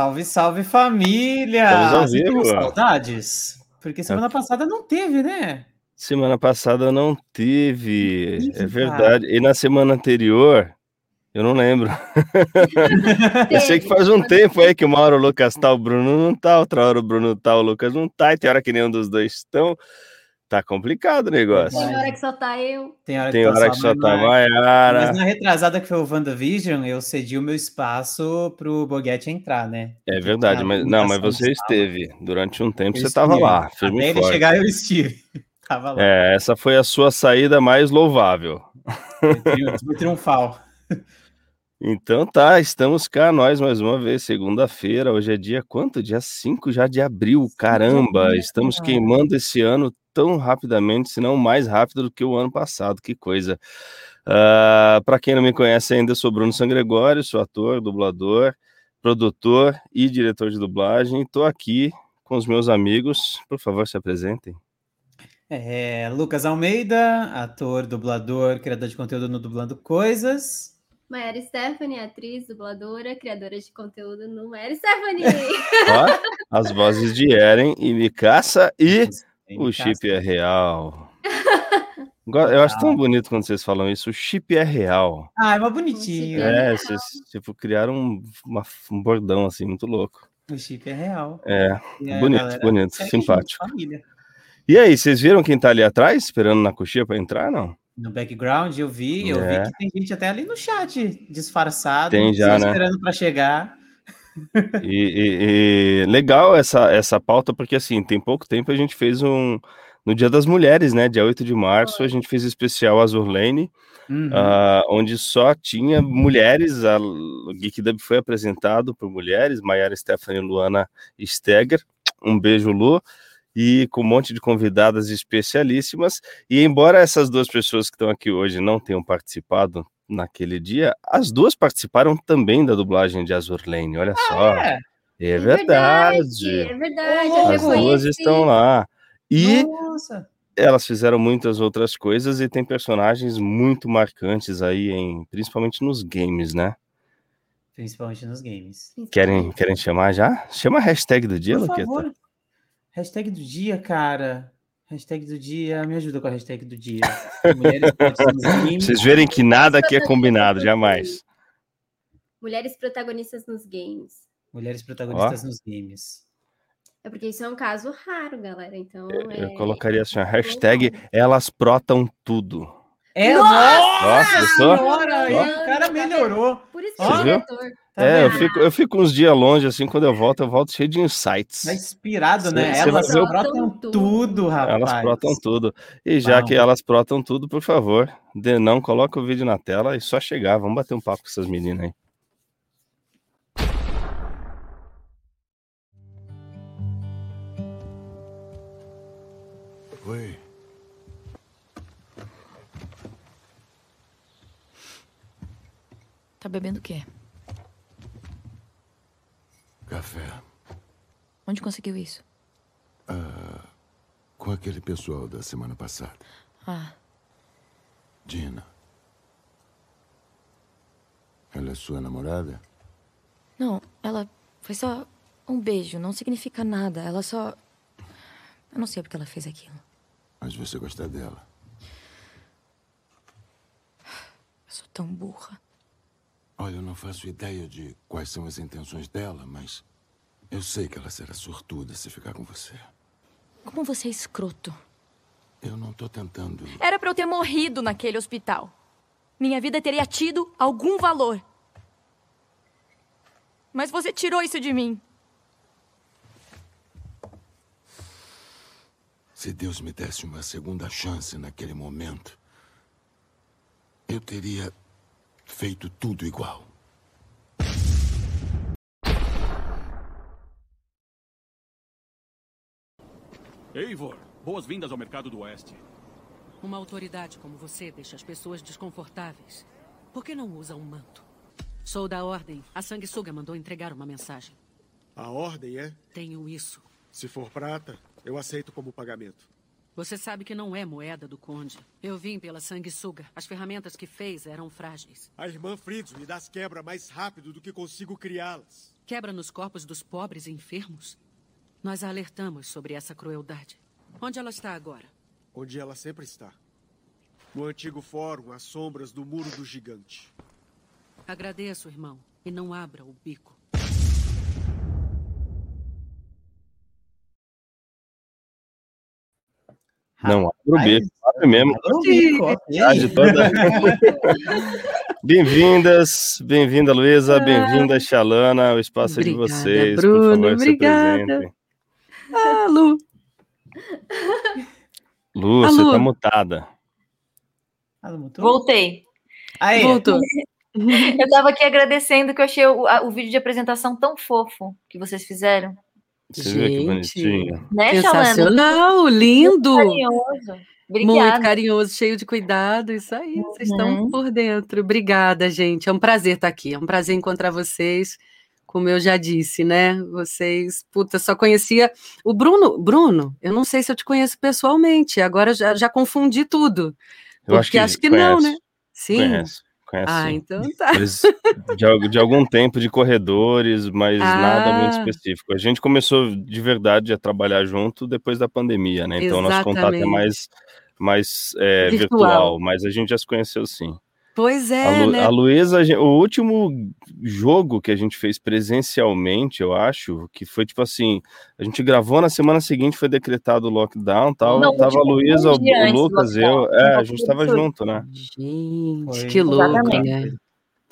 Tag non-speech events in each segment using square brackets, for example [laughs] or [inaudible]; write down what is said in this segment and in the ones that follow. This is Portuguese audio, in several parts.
Salve, salve família! Estamos saudades? Porque semana passada não teve, né? Semana passada não teve, Não é verdade. E na semana anterior, eu não lembro. [laughs] Eu sei que faz um tempo aí que uma hora o Lucas tá, o Bruno não tá, outra hora o Bruno tá, o Lucas não tá, e tem hora que nenhum dos dois estão. Tá complicado o negócio. Tem hora que só tá eu. Tem hora Tem tá hora que só tá Maiara. Mas na retrasada que foi o WandaVision, eu cedi o meu espaço pro Boguete entrar, né? É verdade, mas não, mas você esteve. Durante um tempo Eu você tava lá, firme Até ele forte. chegar, eu estive. [laughs] Tava lá. É, essa foi a sua saída mais louvável. Foi tri- Foi triunfal. Então tá, estamos cá nós mais uma vez, segunda-feira, hoje é dia quanto? Dia 5 já de abril, caramba, estamos queimando esse ano tão rapidamente, se não mais rápido do que o ano passado, que coisa. Ah, Para quem não me conhece ainda, eu sou Bruno Sangregório, sou ator, dublador, produtor e diretor de dublagem, estou aqui com os meus amigos, por favor se apresentem. É, Lucas Almeida, ator, dublador, criador de conteúdo no Dublando Coisas. Mayara Stephanie, atriz, dubladora, criadora de conteúdo no Mayara [laughs] Stephanie. Ó, as vozes de Eren e Mikasa e... O chip é real. [laughs] Eu acho tão bonito quando vocês falam isso. O chip é real. Ah, é mais bonitinho. É É, vocês tipo, criaram um, uma- um bordão assim, muito louco. O chip é real. É. Bonito, galera bonito, simpático. família. E aí, vocês viram quem tá ali atrás, esperando na coxinha pra entrar, não? No background eu vi, eu É. vi que tem gente até ali no chat disfarçado, Tem já, né? esperando para chegar. E, e- e legal essa, essa pauta, porque assim, tem pouco tempo a gente fez um. No Dia das Mulheres, né? Dia 8 de março, a gente fez especial Azur Lane, Uhum. ah, onde só tinha mulheres. A, o Geek Dub foi apresentado por mulheres, Maiara Stephanie Luana Steger. Um beijo, Lu. E com um monte de convidadas especialíssimas. E embora essas duas pessoas que estão aqui hoje não tenham participado naquele dia, as duas participaram também da dublagem de Azur Lane. Olha só. É. É verdade. É verdade. Ô, eu As duas estão lá. E Nossa. elas fizeram muitas outras coisas e tem personagens muito marcantes aí, em, principalmente nos games, né? Principalmente nos games. Querem, querem chamar já? Chama a hashtag do dia, Por Luqueta. favor. Hashtag do dia, cara. Hashtag do dia. Me ajuda com a hashtag do dia. Mulheres fortes nos [laughs] games. Vocês verem que nada aqui é combinado, jamais. Mulheres protagonistas nos games. Mulheres protagonistas nos games. É porque isso é um caso raro, galera. Então, Eu é... colocaria assim, a hashtag elas protam tudo. É, Nossa, gostou? senhora, aí o cara melhorou. Por isso que é diretor. Tá é, eu fico, eu fico uns dias longe, assim, quando eu volto, eu volto cheio de insights. Tá inspirado, né? Elas vai brotam Tudo. tudo, rapaz. Elas protam tudo. E já Bom. que elas protam tudo, por favor, de não coloca o vídeo na tela e só chegar. Vamos bater um papo com essas meninas aí. Oi. Tá bebendo o quê? Café. Onde conseguiu isso? Com aquele pessoal da semana passada. Ah, Dina. Ela é sua namorada? não, ela foi só um beijo, não significa nada. Ela só. Eu não sei porque ela fez aquilo. Mas você gosta dela. Eu sou tão burra. Olha, eu não faço ideia de quais são as intenções dela, mas eu sei que ela será sortuda se ficar com você. Como você é escroto. Eu não tô tentando. Era pra eu ter morrido naquele hospital. Minha vida teria tido algum valor. Mas você tirou isso de mim. Se Deus me desse uma segunda chance naquele momento, eu teria feito tudo igual. Eivor, boas-vindas ao mercado do Oeste. Uma autoridade como você deixa as pessoas desconfortáveis. Por que não usa um manto? Sou da Ordem. A Sanguessuga mandou entregar uma mensagem. A ordem é: Tenho isso. se for prata, eu aceito como pagamento. Você sabe que não é moeda do Conde. Eu vim pela Sanguessuga. As ferramentas que fez eram frágeis. A irmã Fritz me dá as quebra mais rápido do que consigo criá-las. quebra nos corpos dos pobres e enfermos. Nós a alertamos sobre essa crueldade. Onde ela está agora? Onde ela sempre está. No antigo fórum, às sombras do muro do gigante. Agradeço, irmão, e não abra o bico. Não, abre o bico, abre mesmo. Tarde toda. Bem-vindas, bem-vinda Luísa, bem-vinda Xalana, o espaço é de Obrigada, vocês, por Bruno, favor, obrigada. se apresentem. Ah, Lu. Lu, A você Lu. tá mutada. Ah, não mutou? Voltei. Aí, Voltou. [laughs] Eu tava aqui agradecendo que eu achei o, a- o vídeo de apresentação tão fofo que vocês fizeram. Você viu que Gente. bonitinho? Né? Sensacional, lindo. Carinhoso. Muito Obrigada. carinhoso, cheio de cuidado. Isso aí, vocês estão Uhum. por dentro. Obrigada, gente. É um prazer estar aqui. É um prazer encontrar vocês. Como eu já disse, né? Vocês, puta, só conhecia o Bruno. Bruno, eu não sei se eu te conheço pessoalmente. Agora já, já confundi tudo. Eu Porque acho que não, conhece, né? Sim. Conhece, conhece Ah, então tá. De, de algum tempo de corredores, mas nada muito Ah. específico. A gente começou de verdade a trabalhar junto depois da pandemia, né? Então nosso contato é Exatamente. mais, mais é, Virtual. virtual, mas a gente já se conheceu sim. Pois A, é, Lu, né? a Luísa, a o último jogo que a gente fez presencialmente, eu acho, que foi tipo assim, a gente gravou na semana seguinte, foi decretado o lockdown, tal, Não, tava a tipo, Luísa, um o, Lucas, eu, é, a gente tava junto, né? Gente, Foi. que louco, né?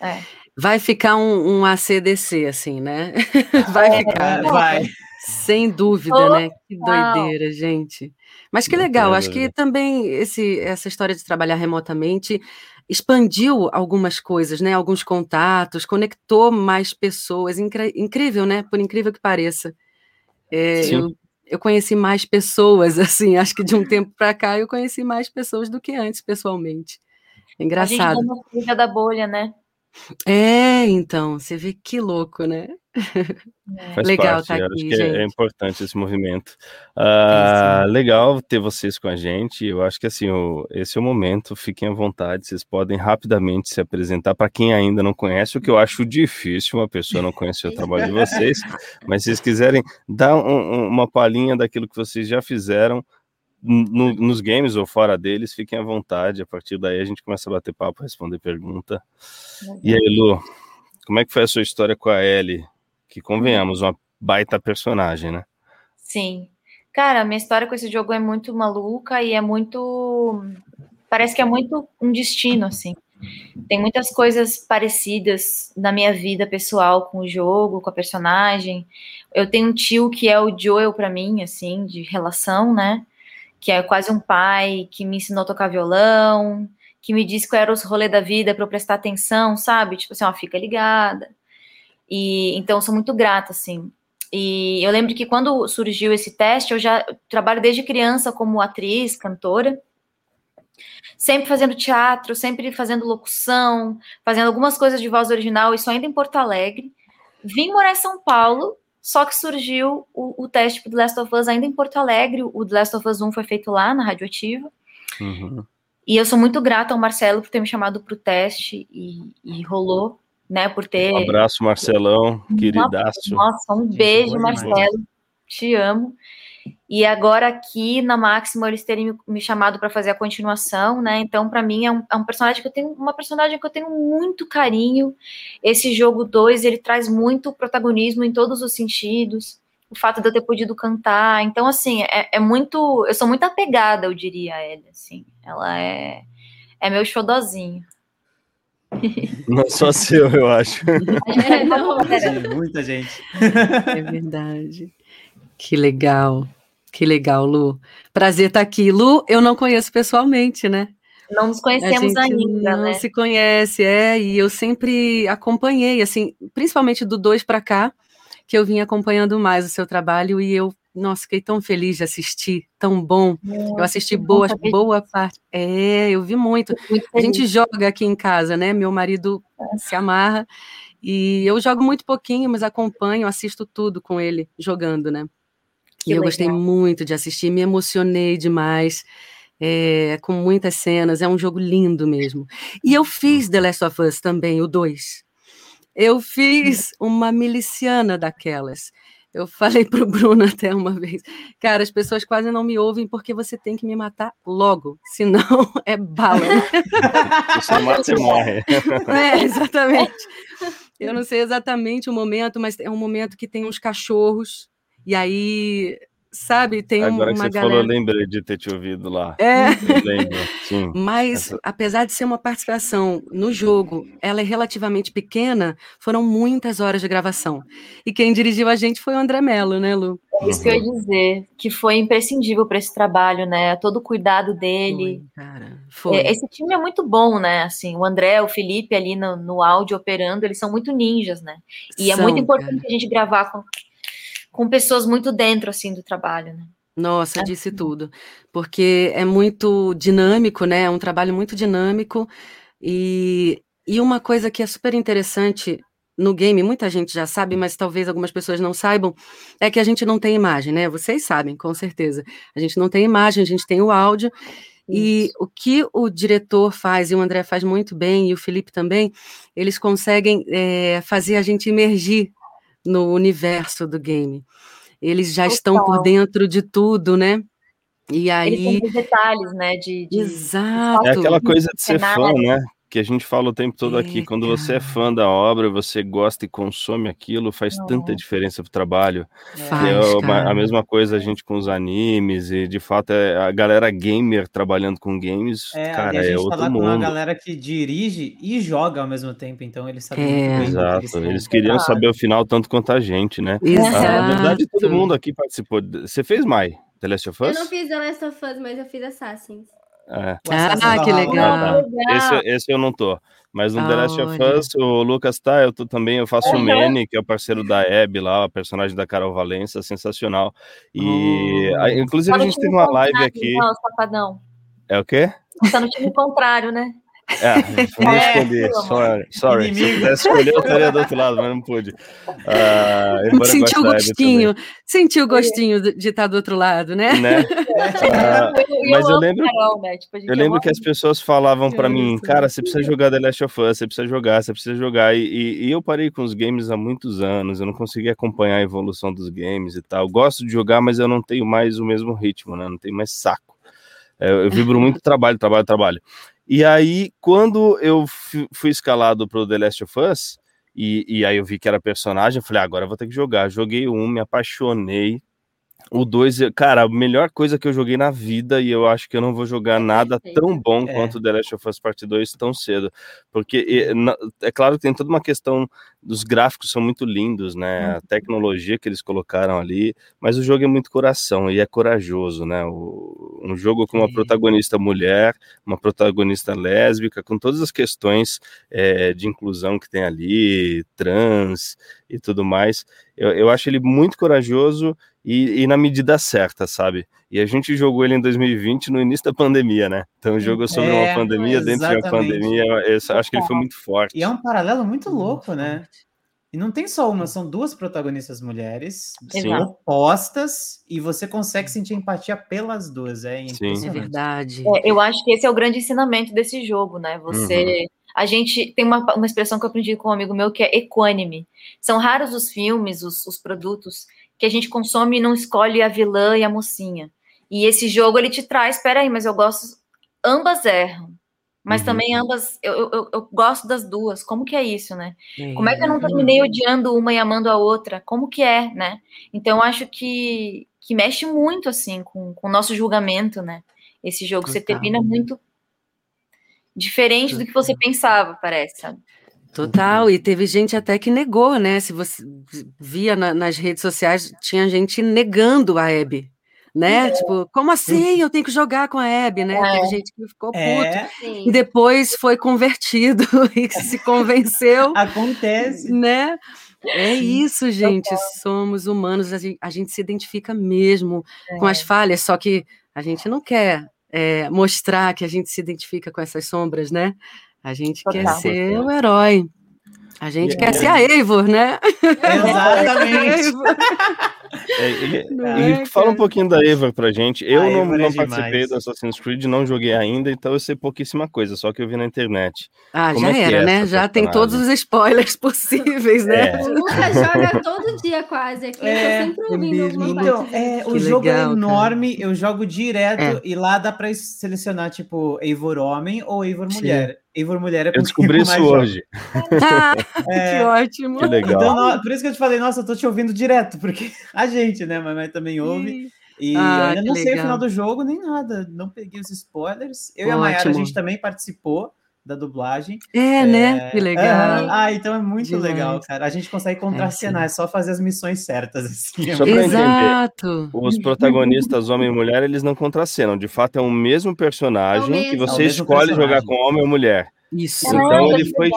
É. Vai ficar um, um ACDC, assim, né? [laughs] Vai ficar, né? vai. Sem dúvida, Oh, né? Que doideira, gente. Mas que legal, acho que também esse, essa história de trabalhar remotamente expandiu algumas coisas, né? Alguns contatos, conectou mais pessoas. Incrível, né? Por incrível que pareça. É, Sim. eu, eu conheci mais pessoas, [laughs] assim, acho que de um tempo para cá eu conheci mais pessoas do que antes, pessoalmente. É A gente engraçado. fuga da bolha, né? É, então, você vê que louco, né? Faz Legal parte, tá aqui, acho que é- é, gente. importante esse movimento. Ah, sim. legal ter vocês com a gente. Eu acho que assim, o- esse é o momento, fiquem à vontade, vocês podem rapidamente se apresentar para quem ainda não conhece, o que eu acho difícil uma pessoa não conhecer o trabalho de vocês, mas se vocês quiserem dar um- um- uma palhinha daquilo que vocês já fizeram no- nos games ou fora deles, fiquem à vontade. A partir daí a gente começa a bater papo, responder pergunta. E aí, Lu, como é que foi a sua história com a Ellie? Que convenhamos, uma baita personagem, né? Sim. Cara, a minha história com esse jogo é muito maluca e é muito. Parece que é muito um destino, assim. Tem muitas coisas parecidas na minha vida pessoal com o jogo, com a personagem. Eu tenho um tio que é o Joel pra mim, assim, de relação, né? Que é quase um pai, que me ensinou a tocar violão, que me disse qual era os rolês da vida para eu prestar atenção, sabe? Tipo assim, ó, fica ligada. E então sou muito grata, assim. E eu lembro que quando surgiu esse teste, eu já trabalho desde criança como atriz, cantora, sempre fazendo teatro, sempre fazendo locução, fazendo algumas coisas de voz original, isso ainda em Porto Alegre. Vim morar em São Paulo, só que surgiu o, o teste The Last of Us ainda em Porto Alegre. O The Last of Us 1 foi feito lá na Radioativa. Uhum. E eu sou muito grata ao Marcelo por ter me chamado para o teste e, e rolou, né? Por ter. Um abraço, Marcelão, queridaço. Nossa, um beijo. Marcelo. Te amo. E agora aqui na Máxima eles terem me, chamado para fazer a continuação, né? Então, para mim é um, é um personagem que eu tenho uma personagem que eu tenho muito carinho. Esse jogo 2, ele traz muito protagonismo em todos os sentidos. O fato de eu ter podido cantar. Então, assim, é, é muito. Eu sou muito apegada, eu diria, a ela. Assim. Ela é, é meu xodozinho. [laughs] Não só seu, eu acho. [laughs] [laughs] É, não. Muita gente. É verdade. Que legal. Que legal, Lu. Prazer estar aqui. Lu, eu não conheço pessoalmente, né? Não nos conhecemos ainda, não né? se conhece, é, e eu sempre acompanhei, assim, principalmente do dois para cá, que eu vim acompanhando mais o seu trabalho e eu, nossa, fiquei tão feliz de assistir, tão bom. Eu assisti boa, boa parte. É, eu vi muito. Muito A gente joga aqui em casa, né? Meu marido se amarra e eu jogo muito pouquinho, mas acompanho, assisto tudo com ele jogando, né? Que e eu gostei legal. muito de assistir, me emocionei demais, é, com muitas cenas, é um jogo lindo mesmo. E eu fiz The Last of Us também, o 2. Eu fiz uma miliciana daquelas. Eu [laughs] falei para o Bruno até uma vez, cara, as pessoas quase não me ouvem porque você tem que me matar logo, senão [laughs] é bala. Se você mata, você morre. [laughs] É, exatamente. Eu não sei exatamente o momento, mas é um momento que tem uns cachorros, e aí sabe? Tem Agora uma que você galera. falou, eu lembrei de ter te ouvido lá. É. Eu lembro, sim. Mas, Essa- apesar de ser uma participação no jogo, ela é relativamente pequena, foram muitas horas de gravação. E quem dirigiu a gente foi o André Mello, né, Lu? É isso que eu ia dizer, que foi imprescindível para esse trabalho, né? Todo o cuidado dele. Cara, foi. É, Esse time é muito bom, né? Assim, o André, o Felipe ali no, no áudio operando, eles são muito ninjas, né? E é São, muito importante a gente gravar com, com pessoas muito dentro, assim, do trabalho, né? Nossa, disse tudo. Porque é muito dinâmico, né? É um trabalho muito dinâmico. E, e uma coisa que é super interessante no game, muita gente já sabe, mas talvez algumas pessoas não saibam, é que a gente não tem imagem, né? Vocês sabem, com certeza. A gente não tem imagem, a gente tem o áudio. E o que o diretor faz, e o André faz muito bem, e o Felipe também, eles conseguem eh, fazer a gente imergir no universo do game. Eles já estão por Total. dentro de tudo, né? E Eles aí. têm os detalhes, né? De, de Exato. É aquela coisa de ser fã, né? Que a gente fala o tempo todo aqui. Quando você é fã da obra, você gosta e consome aquilo, faz tanta diferença pro trabalho. Que Faz, é uma- cara. a mesma coisa a gente com os animes, e de fato é a galera gamer trabalhando com games, É, cara, a gente é tá outro lá com uma mundo. galera que dirige e joga ao mesmo tempo, então eles sabem muito É. que Exato, eles eles queriam saber o final tanto quanto a gente, né? Exato. Ah, na verdade, todo mundo aqui participou. Você fez, Mai? The Last of Eu Us? não fiz The Last of Us, mas eu fiz Assassins. É. Ah, que legal. Esse, esse eu não tô. Mas no The Last of. Us, o Lucas tá, eu tô também, eu faço o Aham. Manny, que é o parceiro da Abby lá, a personagem da Carol Valença, sensacional. E a- inclusive Tá a gente teve uma live aqui. Não, safadão. É o quê? Tá no time contrário, né? É, não É, escolhi. Sorry, sorry. Se eu escolher, eu estaria do outro lado, mas não pude. Eu Sentiu o gostinho, sentiu o gostinho de estar do outro lado, né? Né? [laughs] Eu- mas eu lembro, né? Tipo, eu lembro que as pessoas falavam pra mim, cara, você precisa jogar The Last of Us, você precisa jogar, você precisa jogar. E, e- e eu parei com os games há muitos anos, eu não consegui acompanhar a evolução dos games e tal. Gosto de jogar, mas eu não tenho mais o mesmo ritmo, né? Não tenho mais saco. É, eu vibro muito trabalho, trabalho, trabalho. E aí, quando eu fu- fui escalado pro The Last of Us, e, e aí eu vi que era personagem, eu falei, ah, agora eu vou ter que jogar. Joguei o um, me apaixonei. O 2, cara, a melhor coisa que eu joguei na vida, e eu acho que eu não vou jogar nada tão bom É. quanto The Last of Us Part 2 tão cedo. Porque na- é claro que tem toda uma questão dos gráficos são muito lindos, né? A tecnologia que eles colocaram ali, mas o jogo é muito coração e é corajoso, né? O- um jogo com uma protagonista mulher, uma protagonista lésbica, com todas as questões é, de inclusão que tem ali, trans e tudo mais. Eu, eu acho ele muito corajoso e, e na medida certa, sabe? E a gente jogou ele em 2020 no início da pandemia, né? Então o jogo é sobre É, uma pandemia, dentro de uma exatamente. pandemia, eu acho que ele foi muito forte. E é um paralelo muito louco, né? E não tem só uma, são duas protagonistas mulheres Sim. opostas e você consegue sentir empatia pelas duas. É É impressionante. verdade. É, eu acho que esse é o grande ensinamento desse jogo, né? Você. A gente tem uma, uma expressão que eu aprendi com um amigo meu que é equânime. São raros os filmes, os, os produtos que a gente consome e não escolhe a vilã e a mocinha. E esse jogo ele te traz, peraí, mas eu gosto. Ambas erram. Mas Uhum. também ambas. Eu, eu, eu- gosto das duas. Como que é isso, né? É. Como é que eu não terminei odiando uma e amando a outra? Como que é, né? Então, eu acho que, que mexe muito, assim, com, com o nosso julgamento, né? Esse jogo. Você Total. termina muito diferente do que você pensava, parece, sabe? Total, e teve gente até que negou, né? Se você via na- nas redes sociais, tinha gente negando a Abby, né? Tipo, como assim? Eu tenho que jogar com a Abby, né? Teve gente que ficou puto. É. E depois foi convertido [laughs] e se convenceu. Acontece. Né? É isso, gente. Somos humanos, a gente, a gente se identifica mesmo com as falhas, só que a gente não quer é, mostrar que a gente se identifica com essas sombras, né? A gente quer Total. ser o herói. A gente quer é- ser a Eivor, né? Exatamente. [laughs] É, Não e é, fala um cara? pouquinho da Eva pra gente. Eu A não, é não participei do Assassin's Creed, não joguei ainda, então eu sei pouquíssima coisa, só que eu vi na internet. Ah, Como já é era, é né? Já tem personagem? todos os spoilers [laughs] possíveis, né? É. O Lucas joga todo dia quase aqui. É, sempre ouvindo Então, é, o Que jogo legal, é cara. enorme, eu jogo direto É. e lá dá pra selecionar, tipo, Eivor homem ou Eivor Sim. mulher. Eivor mulher é Eu descobri [laughs] mais isso hoje. [laughs] Ah, É, que ótimo. Que legal. Então, por isso que eu te falei, nossa, eu tô te ouvindo direto, porque a gente, né, mas, mas também ouve. E Ah, ainda não sei o legal. final do jogo nem nada, não peguei os spoilers. Eu e a Mayara, a Ótimo. gente também participou da dublagem. É, né? Que legal. Ah, então é muito Demais. legal, cara. A gente consegue contracenar, é, só fazer as missões certas, assim. é Só pra entender. Exato. Os protagonistas, homem e mulher, eles não contracenam. De fato, é o mesmo personagem É o mesmo. que É você o mesmo escolhe jogar com homem ou mulher. Isso. Então, ele foi,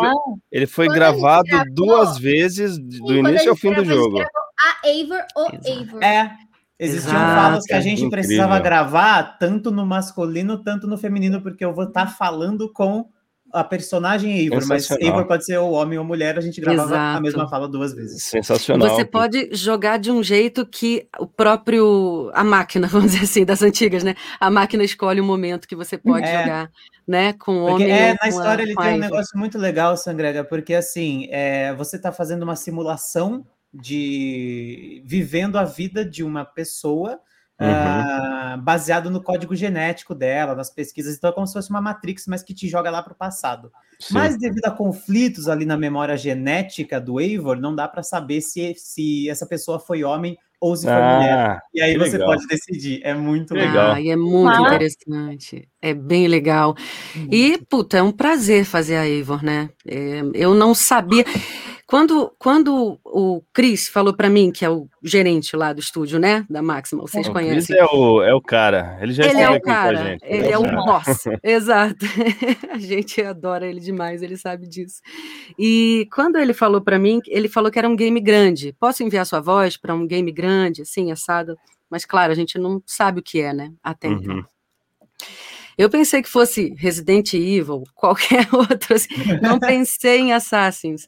ele foi Quando gravado gravou- duas vezes, do início ao fim do gravou, jogo. A Eivor ou. Eivor. É. Existiam Exato. falas que a gente Incrível. precisava gravar tanto no masculino, tanto no feminino, porque eu vou estar falando com a personagem Eivor, mas. Eivor pode ser ou homem ou mulher, a gente gravava a Exato. mesma fala duas vezes. Sensacional. Você pode jogar de um jeito que o próprio a máquina, [laughs] vamos dizer assim, das antigas, né? A máquina escolhe o momento que você pode É. jogar, né? Com o Porque homem é, ou na com a- história ele com a tem um negócio muito legal, Sangrega, porque assim, é, você está fazendo uma simulação de vivendo a vida de uma pessoa Uhum. ah, baseado no código genético dela, nas pesquisas, então é como se fosse uma Matrix, mas que te joga lá para o passado. Sim. Mas devido a conflitos ali na memória genética do Eivor, não dá para saber se, se essa pessoa foi homem ou se foi mulher. Ah, E aí você legal. pode decidir. É muito legal. Ah, e é muito Ah. interessante. É bem legal. E, puta, é um prazer fazer a Eivor, né? É, eu não sabia. Quando, quando o Chris falou pra mim, que é o gerente lá do estúdio, né? Da Máxima, vocês O Chris conhecem. é o, é o cara. Ele já Ele é o aqui com a cara, gente. ele é o boss, [laughs] exato. [laughs] A gente adora ele demais, ele sabe disso. E quando ele falou para mim, ele falou que era um game grande. Posso enviar sua voz para um game grande, assim, assado? Mas claro, a gente não sabe o que é, né? Até então. Uhum. Eu pensei que fosse Resident Evil, qualquer [laughs] outro, assim. não pensei em Assassins.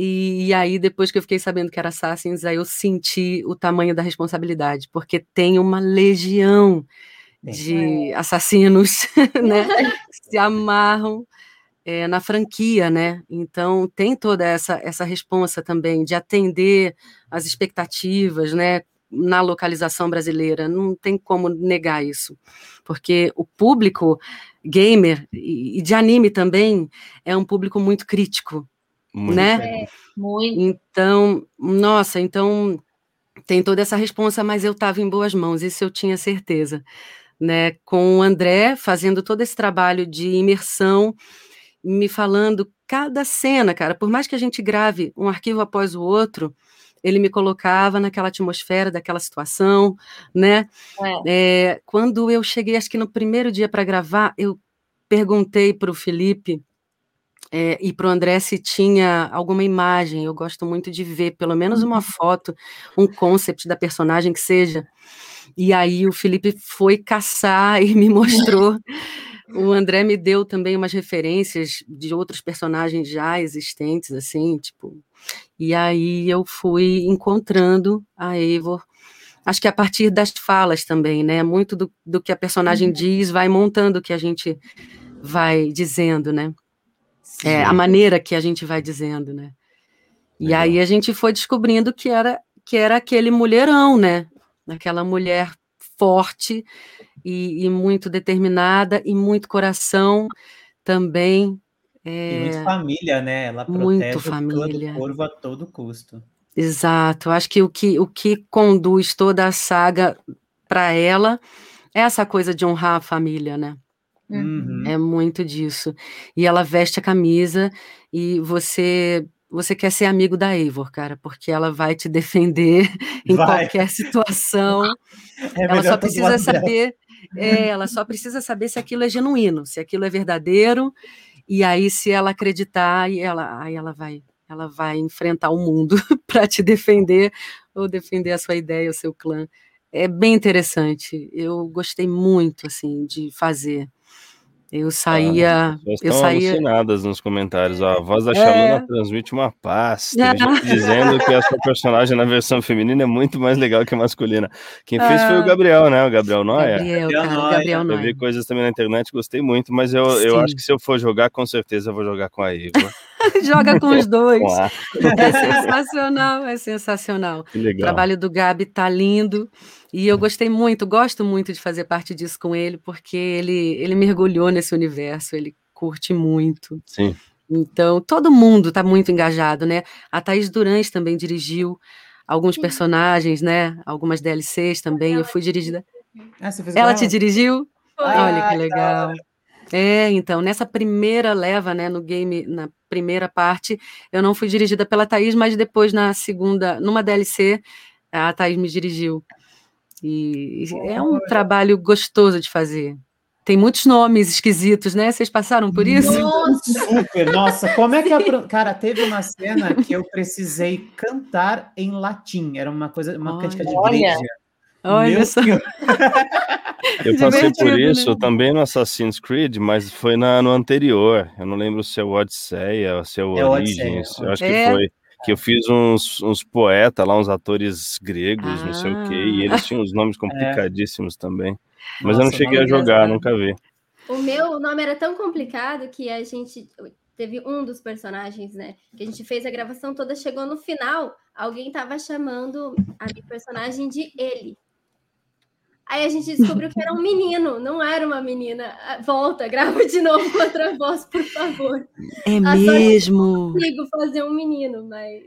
E, e aí, depois que eu fiquei sabendo que era Assassins, aí eu senti o tamanho da responsabilidade, porque tem uma legião de assassinos, [laughs] né, que [laughs] se amarram é, na franquia, né? Então tem toda essa essa responsa também de atender as expectativas, né? Na localização brasileira, não tem como negar isso, porque o público gamer e de anime também é um público muito crítico, Muito né? bem. Muito. Então, nossa, então tem toda essa responsa, mas eu estava em boas mãos, isso eu tinha certeza, né? Com o André fazendo todo esse trabalho de imersão, me falando cada cena, cara, por mais que a gente grave um arquivo após o outro, ele me colocava naquela atmosfera daquela situação, né? É, quando eu cheguei, acho que no primeiro dia para gravar, eu perguntei para o Felipe é, e para o André se tinha alguma imagem. Eu gosto muito de ver, pelo menos uma foto, um concept da personagem que seja. E aí o Felipe foi caçar [laughs] e me mostrou. O André me deu também umas referências de outros personagens já existentes, assim, tipo. E aí eu fui encontrando a Eivor. Acho que a partir das falas também, né? Muito do, do que a personagem diz vai montando o que a gente vai dizendo, né? É, a maneira que a gente vai dizendo, né? E Legal. aí a gente foi descobrindo que era que era aquele mulherão, né? Aquela mulher forte e, e muito determinada e muito coração também. E é, muito família, né? Ela muito protege o clã família. do corvo a todo custo. Exato. Acho que o que, o que conduz toda a saga para ela é essa coisa de honrar a família, né? Uhum. É muito disso. E ela veste a camisa e você você quer ser amigo da Eivor, cara, porque ela vai te [laughs] defender em Vai. qualquer situação. É ela só precisa saber, é, ela só precisa saber se aquilo é genuíno, se aquilo é verdadeiro. E aí, se ela acreditar, aí ela, aí ela vai, ela vai enfrentar o mundo [laughs] para te defender ou defender a sua ideia, o seu clã. É bem interessante. Eu gostei muito assim de fazer. Eu saía. As pessoas eu estão saía. alucinadas nos comentários. ó, a voz da É. Transmite uma paz. Tem gente [laughs] dizendo que a sua personagem na versão feminina é muito mais legal que a masculina. Quem fez foi Ah. o Gabriel, né? O Gabriel Noia. Gabriel, Gabriel cara, Noia. Eu vi coisas também na internet, gostei muito, mas eu, eu acho que se eu for jogar, com certeza eu vou jogar com a Eva. [laughs] [laughs] Joga com os dois. É sensacional, é sensacional. Que O trabalho do Gabi tá lindo. E eu gostei muito, gosto muito de fazer parte disso com ele, porque ele, ele mergulhou nesse universo, ele curte muito. Sim. Então, todo mundo está muito engajado, né? A Thaís Durães também dirigiu alguns personagens, né? Algumas DLCs também. Eu fui dirigida. Ah, Ela te dirigiu? Foi. Olha que legal. É, então, nessa primeira leva, né, no game, na primeira parte, eu não fui dirigida pela Thaís, mas depois na segunda, numa DLC, a Thaís me dirigiu. E é um trabalho gostoso de fazer. Tem muitos nomes esquisitos, né? Vocês passaram por isso? Super, nossa, como é que a. Cara, teve uma cena que eu precisei cantar em latim. Era uma coisa, uma cântica de Olha. igreja. Olha Meu só. [laughs] Eu passei por Divertido, isso né? também no Assassin's Creed, mas foi na, no anterior. Eu não lembro se é o Odisseia ou se é o É o Odisseia, Origins. Eu acho É? que foi. Que eu fiz uns, uns poetas lá, uns atores gregos, não sei o quê, e Ah. eles tinham uns nomes [laughs] complicadíssimos também. Mas eu não Nossa, cheguei a olha jogar, só. nunca vi. O meu nome era tão complicado que a gente teve um dos personagens, né? Que a gente fez a gravação toda, chegou no final, alguém tava chamando a minha personagem de ele. Aí a gente descobriu que era um menino, não era uma menina. Ah, Volta, [laughs] grava de novo com outra voz, por favor. É A sorte mesmo. Consigo fazer um menino, mas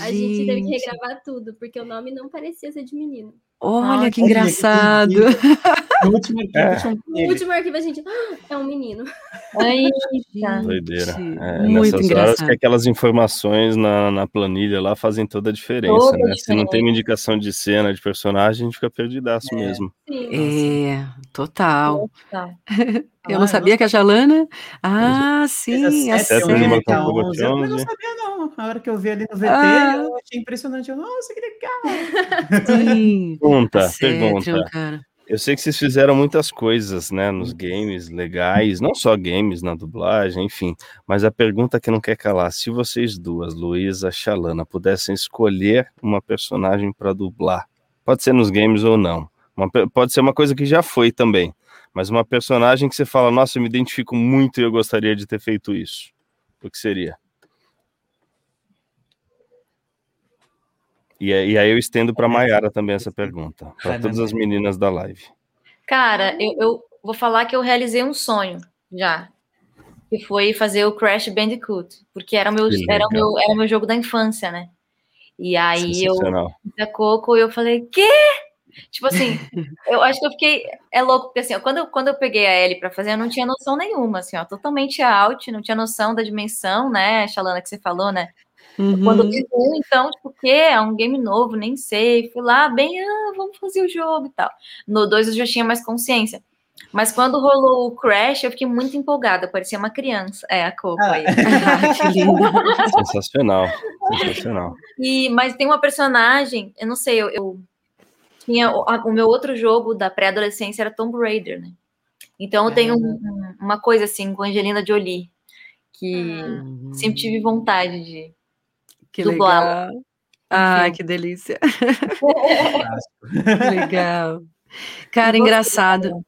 a gente teve que Gente, regravar tudo, porque o nome não parecia ser de menino. Olha Ai, que engraçado. [laughs] No último arquivo É. um No último arquivo a gente. "Ah, é um menino. [laughs] Eita. Doideira. É, muito nessas horas engraçado. que aquelas informações na, na planilha lá fazem toda a diferença, Toda né? Se não tem diferença. uma indicação de cena, de personagem, a gente fica perdidaço mesmo. Sim. É, total. Tá. [laughs] Eu não sabia que a Jalana. Ah, sim, a eu que a 11. Eu não 11. sabia, não. A hora que eu vi ali no VT, Ah. eu achei impressionante. Eu, nossa, que legal. [laughs] Sim. Pergunta, Cétrion, pergunta. cara. Eu sei que vocês fizeram muitas coisas, né, nos games legais, não só games, na dublagem, enfim. Mas a pergunta que não quer calar: se vocês duas, Luísa, Xalana, pudessem escolher uma personagem para dublar, pode ser nos games ou não, uma pode ser uma coisa que já foi também, mas uma personagem que você fala, nossa, eu me identifico muito e eu gostaria de ter feito isso. O que seria? E, aí- e aí eu estendo para Maiara também essa pergunta, para todas as meninas da live. Cara, eu, eu vou falar que eu realizei um sonho já. Que foi fazer o Crash Bandicoot. Porque era o meu, era o meu, era o meu jogo da infância, né? E aí eu da Coco e eu falei, quê? Tipo assim, eu acho que eu fiquei. É louco, porque assim, ó, quando, eu, quando eu peguei a Ellie pra fazer, eu não tinha noção nenhuma, assim, ó, totalmente out, não tinha noção da dimensão, né, Xalana, que você falou, né? Quando eu Uhum. um, então, tipo, o quê? É um game novo, nem sei. Fui lá, bem, ah, vamos fazer o jogo e tal. No 2 eu já tinha mais consciência. Mas quando rolou o Crash, eu fiquei muito empolgada, parecia uma criança. É, a Coco aí. [laughs] Ah, que linda. Sensacional, sensacional. E, mas tem uma personagem, eu não sei, eu, eu tinha o, meu outro jogo da pré-adolescência era Tomb Raider, né? Então eu tenho um- um- uma coisa assim com Angelina Jolie, que sempre tive vontade de Que dublá-la. Enfim. que delícia. [laughs] Legal. Cara, engraçado.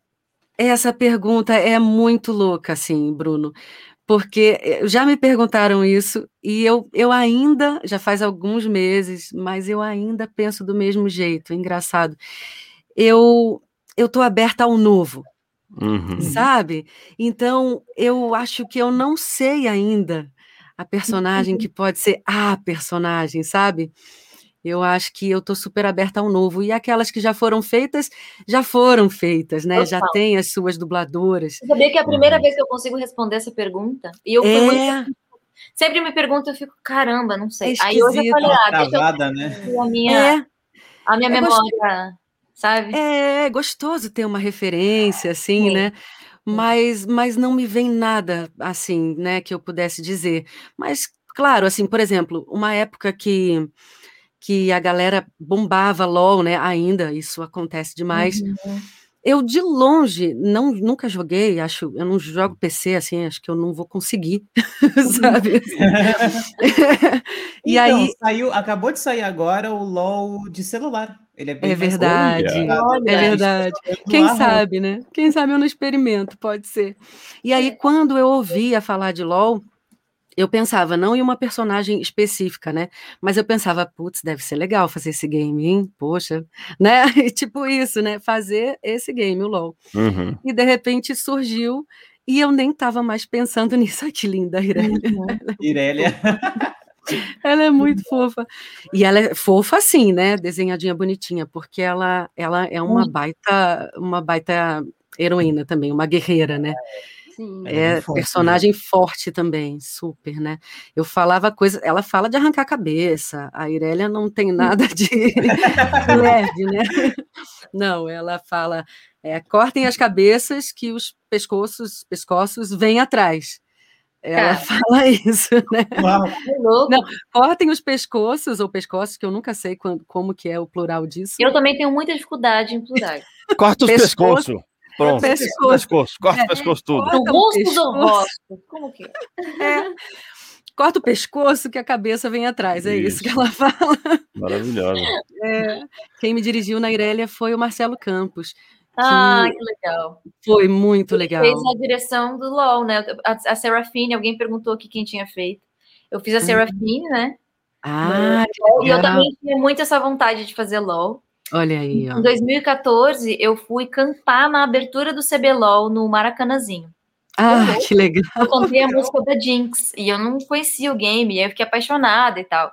Essa pergunta é muito louca, assim, Bruno, porque eh, já me perguntaram isso e eu, eu ainda, já faz alguns meses, mas eu ainda penso do mesmo jeito. Engraçado. Eu eu tô aberta ao novo, Uhum. sabe? Então, eu acho que eu não sei ainda a personagem que [laughs] pode ser a personagem, sabe? Eu acho que eu tô super aberta ao novo. E aquelas que já foram feitas, já foram feitas, né? Já tem as suas dubladoras. Você sabia que é a primeira Uhum. vez que eu consigo responder essa pergunta? E eu fui É, muito. Sempre me perguntam, eu fico, caramba, não sei. É Aí hoje eu falei, ah, deixa eu travada, né? a minha, é, a minha é gostoso. memória, sabe? É gostoso ter uma referência, assim, Sim. né? Mas, mas não me vem nada assim, né, que eu pudesse dizer. Mas, claro, assim, por exemplo, uma época que, que a galera bombava LOL, né? Ainda, isso acontece demais. Uhum. Eu de longe não nunca joguei, acho, eu não jogo PC assim, acho que eu não vou conseguir, [laughs] sabe? [laughs] e então, aí saiu, acabou de sair agora o LoL de celular. Ele é bem É verdade, é verdade. Quem sabe, né? Quem sabe eu não experimento, pode ser. E aí quando eu ouvia falar de LoL, eu pensava não em uma personagem específica, né? Mas eu pensava, putz, deve ser legal fazer esse game, hein? Poxa, [laughs] né? E tipo isso, né? Fazer esse game, o LoL. Uhum. E de repente surgiu e eu nem estava mais pensando [laughs] nisso. Ai, que linda a Irélia. Irélia. [laughs] Ela é muito fofa. E ela é fofa assim, né? Desenhadinha bonitinha, porque ela, ela é uma baita, uma baita heroína também, uma guerreira, né? Sim. É forte, personagem forte também, super, né? Eu falava coisa, ela fala de arrancar a cabeça, a Irélia não tem nada de, [laughs] leve, né? Não, ela fala, é, cortem as cabeças que os pescoços, pescoços vêm atrás. Ela Cara. fala [laughs] isso, né? Uau. Não, cortem os pescoços ou pescoços, que eu nunca sei quando, como que é o plural disso. Eu também tenho muita dificuldade em plural. [laughs] Corta os Pescoço. Pronto. Pescoço. Pescoço. Corta É. o pescoço tudo. Corta No o rosto do pescoço. rosto. Como que é? É. Corta o pescoço que a cabeça vem atrás, é isso, que Isso. ela fala. Maravilhosa. É. Quem me dirigiu na Irélia foi o Marcelo Campos. Ah, que legal. Foi muito legal. Fez a direção do LOL, né? A, a Serafine, alguém perguntou aqui quem tinha feito. Eu fiz a Serafine, né? Ah, que E eu também tinha muito essa vontade de fazer LOL. Olha aí, ó. Em 2014, eu fui cantar na abertura do CBLOL no Maracanãzinho. Ah, que legal. Eu cantei a música da Jinx e eu não conhecia o game, e aí eu fiquei apaixonada e tal.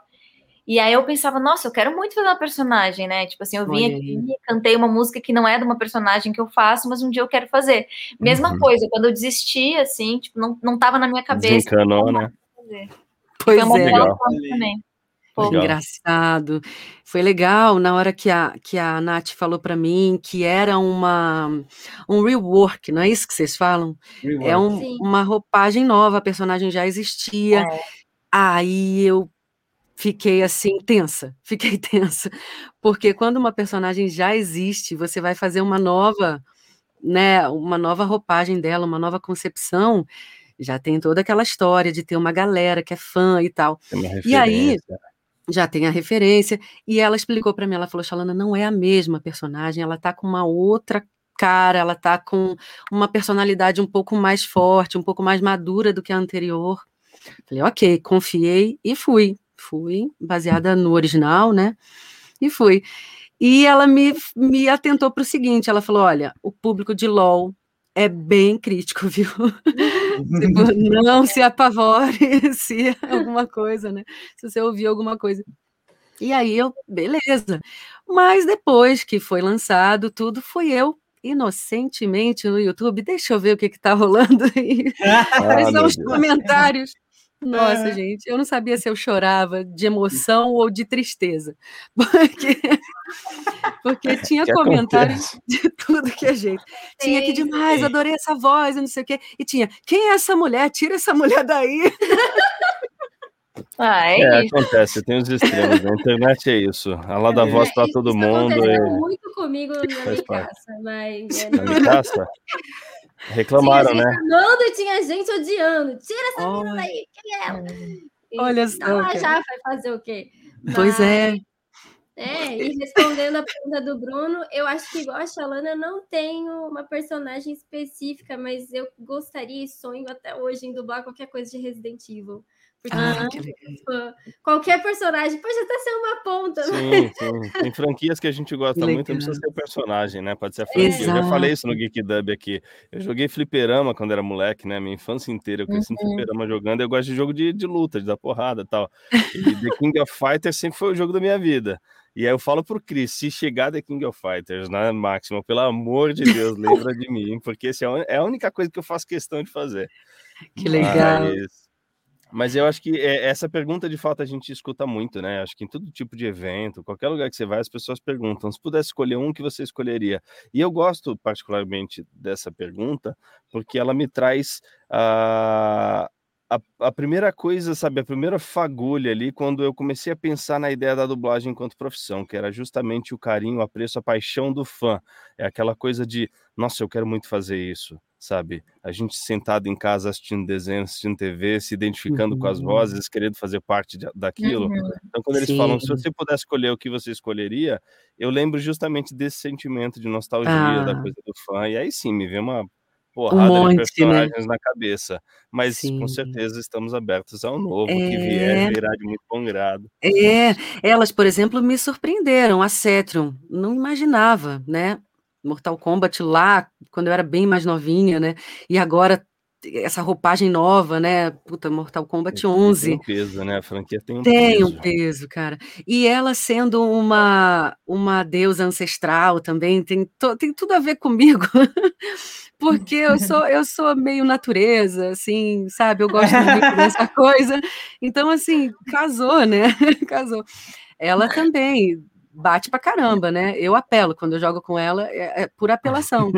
E aí eu pensava, nossa, eu quero muito fazer uma personagem, né? Tipo assim, eu vim Olha aqui, cantei uma música que não é de uma personagem que eu faço, mas um dia eu quero fazer. Mesma Uhum. coisa, quando eu desisti, assim, tipo, não, não tava na minha cabeça. Desencanou, né? fazer. Pois Foi uma é. bela Legal. também. Pô. Engraçado. Foi legal na hora que a, que a Nath falou para mim que era uma, um rework, não é isso que vocês falam? É um- Sim. uma roupagem nova, a personagem já existia. É. Aí eu fiquei assim, tensa, [laughs] fiquei tensa. Porque quando uma personagem já existe, você vai fazer uma nova, né, uma nova roupagem dela, uma nova concepção, já tem toda aquela história de ter uma galera que é fã e tal. Tem uma E aí. Já tem a referência, e ela explicou para mim, ela falou, Shalana, não é a mesma personagem, ela tá com uma outra cara, ela tá com uma personalidade um pouco mais forte, um pouco mais madura do que a anterior. Falei, ok, confiei e fui. Fui, baseada no original, né? E fui. E ela me, me atentou para o seguinte, ela falou, olha, o público de LOL é bem crítico, [laughs] viu? Tipo, [laughs] não se apavore [laughs] se alguma coisa, né? Se você ouvir alguma coisa. E aí eu, beleza. Mas depois que foi lançado, tudo fui eu, inocentemente, no YouTube. Deixa eu ver o que que tá rolando aí. Quais Ah, são os Deus. Nossa, É. gente, eu não sabia se eu chorava de emoção ou de tristeza. [laughs] Porque, porque tinha que comentários acontece? de [laughs] tudo que é jeito. Tinha que demais, adorei essa voz, não sei o quê. E tinha, quem é essa mulher? Tira essa mulher daí. [laughs] Ah, é, É, acontece, tem os extremos. A internet é isso. A lá da É. voz para Isso- todo isso mundo. aconteceu E... muito comigo na. Micaça, mas... é, Na Micaça? Reclamaram, tinha né? gente amando e tinha gente odiando. Tira essa menina daí, quem é ela? E Olha só, Ela cara. já vai fazer o quê? Pois é. É, e respondendo a pergunta do Bruno, eu acho que igual a Shalana, eu não tenho uma personagem específica, mas eu gostaria e sonho até hoje em dublar qualquer coisa de Resident Evil. Porque Ah, legal. qualquer personagem pode até ser uma ponta, né? Sim, sim. Tem franquias que a gente gosta Que muito, não precisa legal. ser o personagem, né? Pode ser a franquia. Eu já falei isso no Geek Dub aqui. Eu joguei fliperama quando era moleque, né? Minha infância inteira. Eu cresci no Uhum. fliperama jogando. Eu gosto de jogo de, de luta, de dar porrada e tal. E The King of Fighters sempre foi o jogo da minha vida. E aí eu falo pro Chris, se chegar The King of Fighters na máxima, pelo amor de Deus, lembra de mim, porque essa é é a única coisa que eu faço questão de fazer. Que legal. Mas, mas eu acho que é, essa pergunta de fato a gente escuta muito, né? Acho que em todo tipo de evento, qualquer lugar que você vai, as pessoas perguntam: se pudesse escolher um, que você escolheria? E eu gosto particularmente dessa pergunta, porque ela me traz a a, a, primeira coisa, sabe, a primeira fagulha ali, quando eu comecei a pensar na ideia da dublagem enquanto profissão, que era justamente o carinho, o apreço, a paixão do fã. É aquela coisa de, nossa, eu quero muito fazer isso, sabe? A gente sentado em casa assistindo desenho, assistindo TV, se identificando uhum. com as uhum. vozes, querendo fazer parte de, daquilo. Uhum. Então, quando eles Sim. falam, se você pudesse escolher o que você escolheria, eu lembro justamente desse sentimento de nostalgia ah. da coisa do fã. E aí sim, me vê uma porrada um monte, de né? personagens né? na cabeça. Mas Sim. com certeza estamos abertos ao novo, é... que vier virá de muito bom grado. É, elas, por exemplo, me surpreenderam, a Cetrium, não imaginava, né? Mortal Kombat lá, quando eu era bem mais novinha, né? E agora essa roupagem nova, né? Puta, Mortal Kombat 11. Tem um peso, né? A franquia tem um tem peso. Tem um peso, cara. E ela sendo uma, uma deusa ancestral também, tem, to, tem tudo a ver comigo. [laughs] Porque eu sou, eu sou meio natureza, assim, sabe? Eu gosto muito dessa [laughs] coisa. Então, assim, casou, né? [laughs] casou. Ela também bate pra caramba, né? Eu apelo quando eu jogo com ela, é, é por apelação.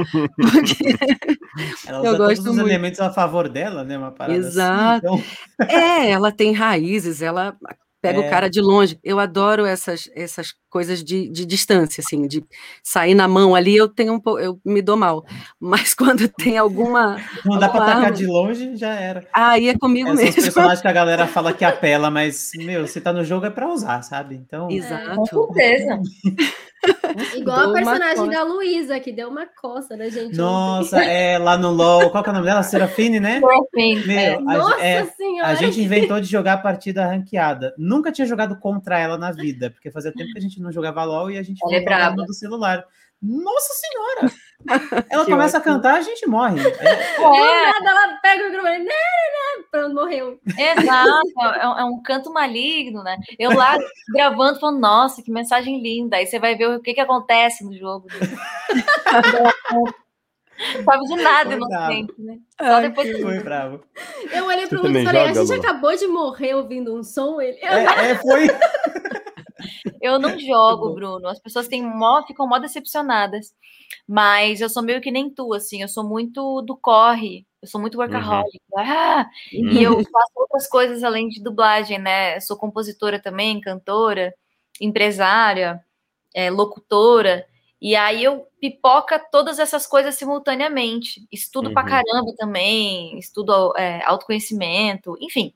ela [laughs] usa eu gosto todos os muito. elementos a favor dela, né? Uma parada Exato. Assim, então... É, ela tem raízes, ela pega é. o cara de longe. Eu adoro essas, essas coisas de, de distância, assim, de sair na mão ali, eu tenho um pouco, eu me dou mal. Mas [laughs] quando tem alguma. Não dá para atacar de longe, já era. Aí é comigo Essas mesmo. personagens que a galera fala que apela, mas, meu, se tá no jogo é para usar, sabe? Então. Exato. Com certeza. [laughs] Igual a personagem da Luísa, que deu uma coça na gente. Nossa, é lá no LOL. Qual que é o nome dela? Serafine, né? Serafine. Meu, é. a, Nossa é, senhora. A gente inventou de jogar a partida ranqueada. Nunca tinha jogado contra ela na vida, porque fazia tempo que a gente não jogava LOL e a gente jogava no do celular. Nossa senhora! [laughs] Ela começa a cantar, a gente morre. [laughs] É. é. ela pega o microfone, né, né, pronto, morreu. Exato, é, é, um canto maligno, né? Eu lá gravando, falando, nossa, que mensagem linda. Aí você vai ver o que, que acontece no jogo. Sabe de nada, inocente, né? Só depois foi bravo. Eu olhei para o Lucas e falei, joga, a gente acabou de morrer ouvindo um som. Ele... É, é foi. [laughs] Eu não [laughs] jogo, Bruno. As pessoas têm mó, ficam mó decepcionadas. Mas eu sou meio que nem tu, assim. Eu sou muito do corre. Eu sou muito workaholic. Uhum. Ah! Uhum. E eu faço outras coisas além de dublagem, né? Eu sou compositora também, cantora, empresária, é, locutora. E aí eu pipoca todas essas coisas simultaneamente. Estudo uhum. pra caramba também, estudo é, autoconhecimento, enfim.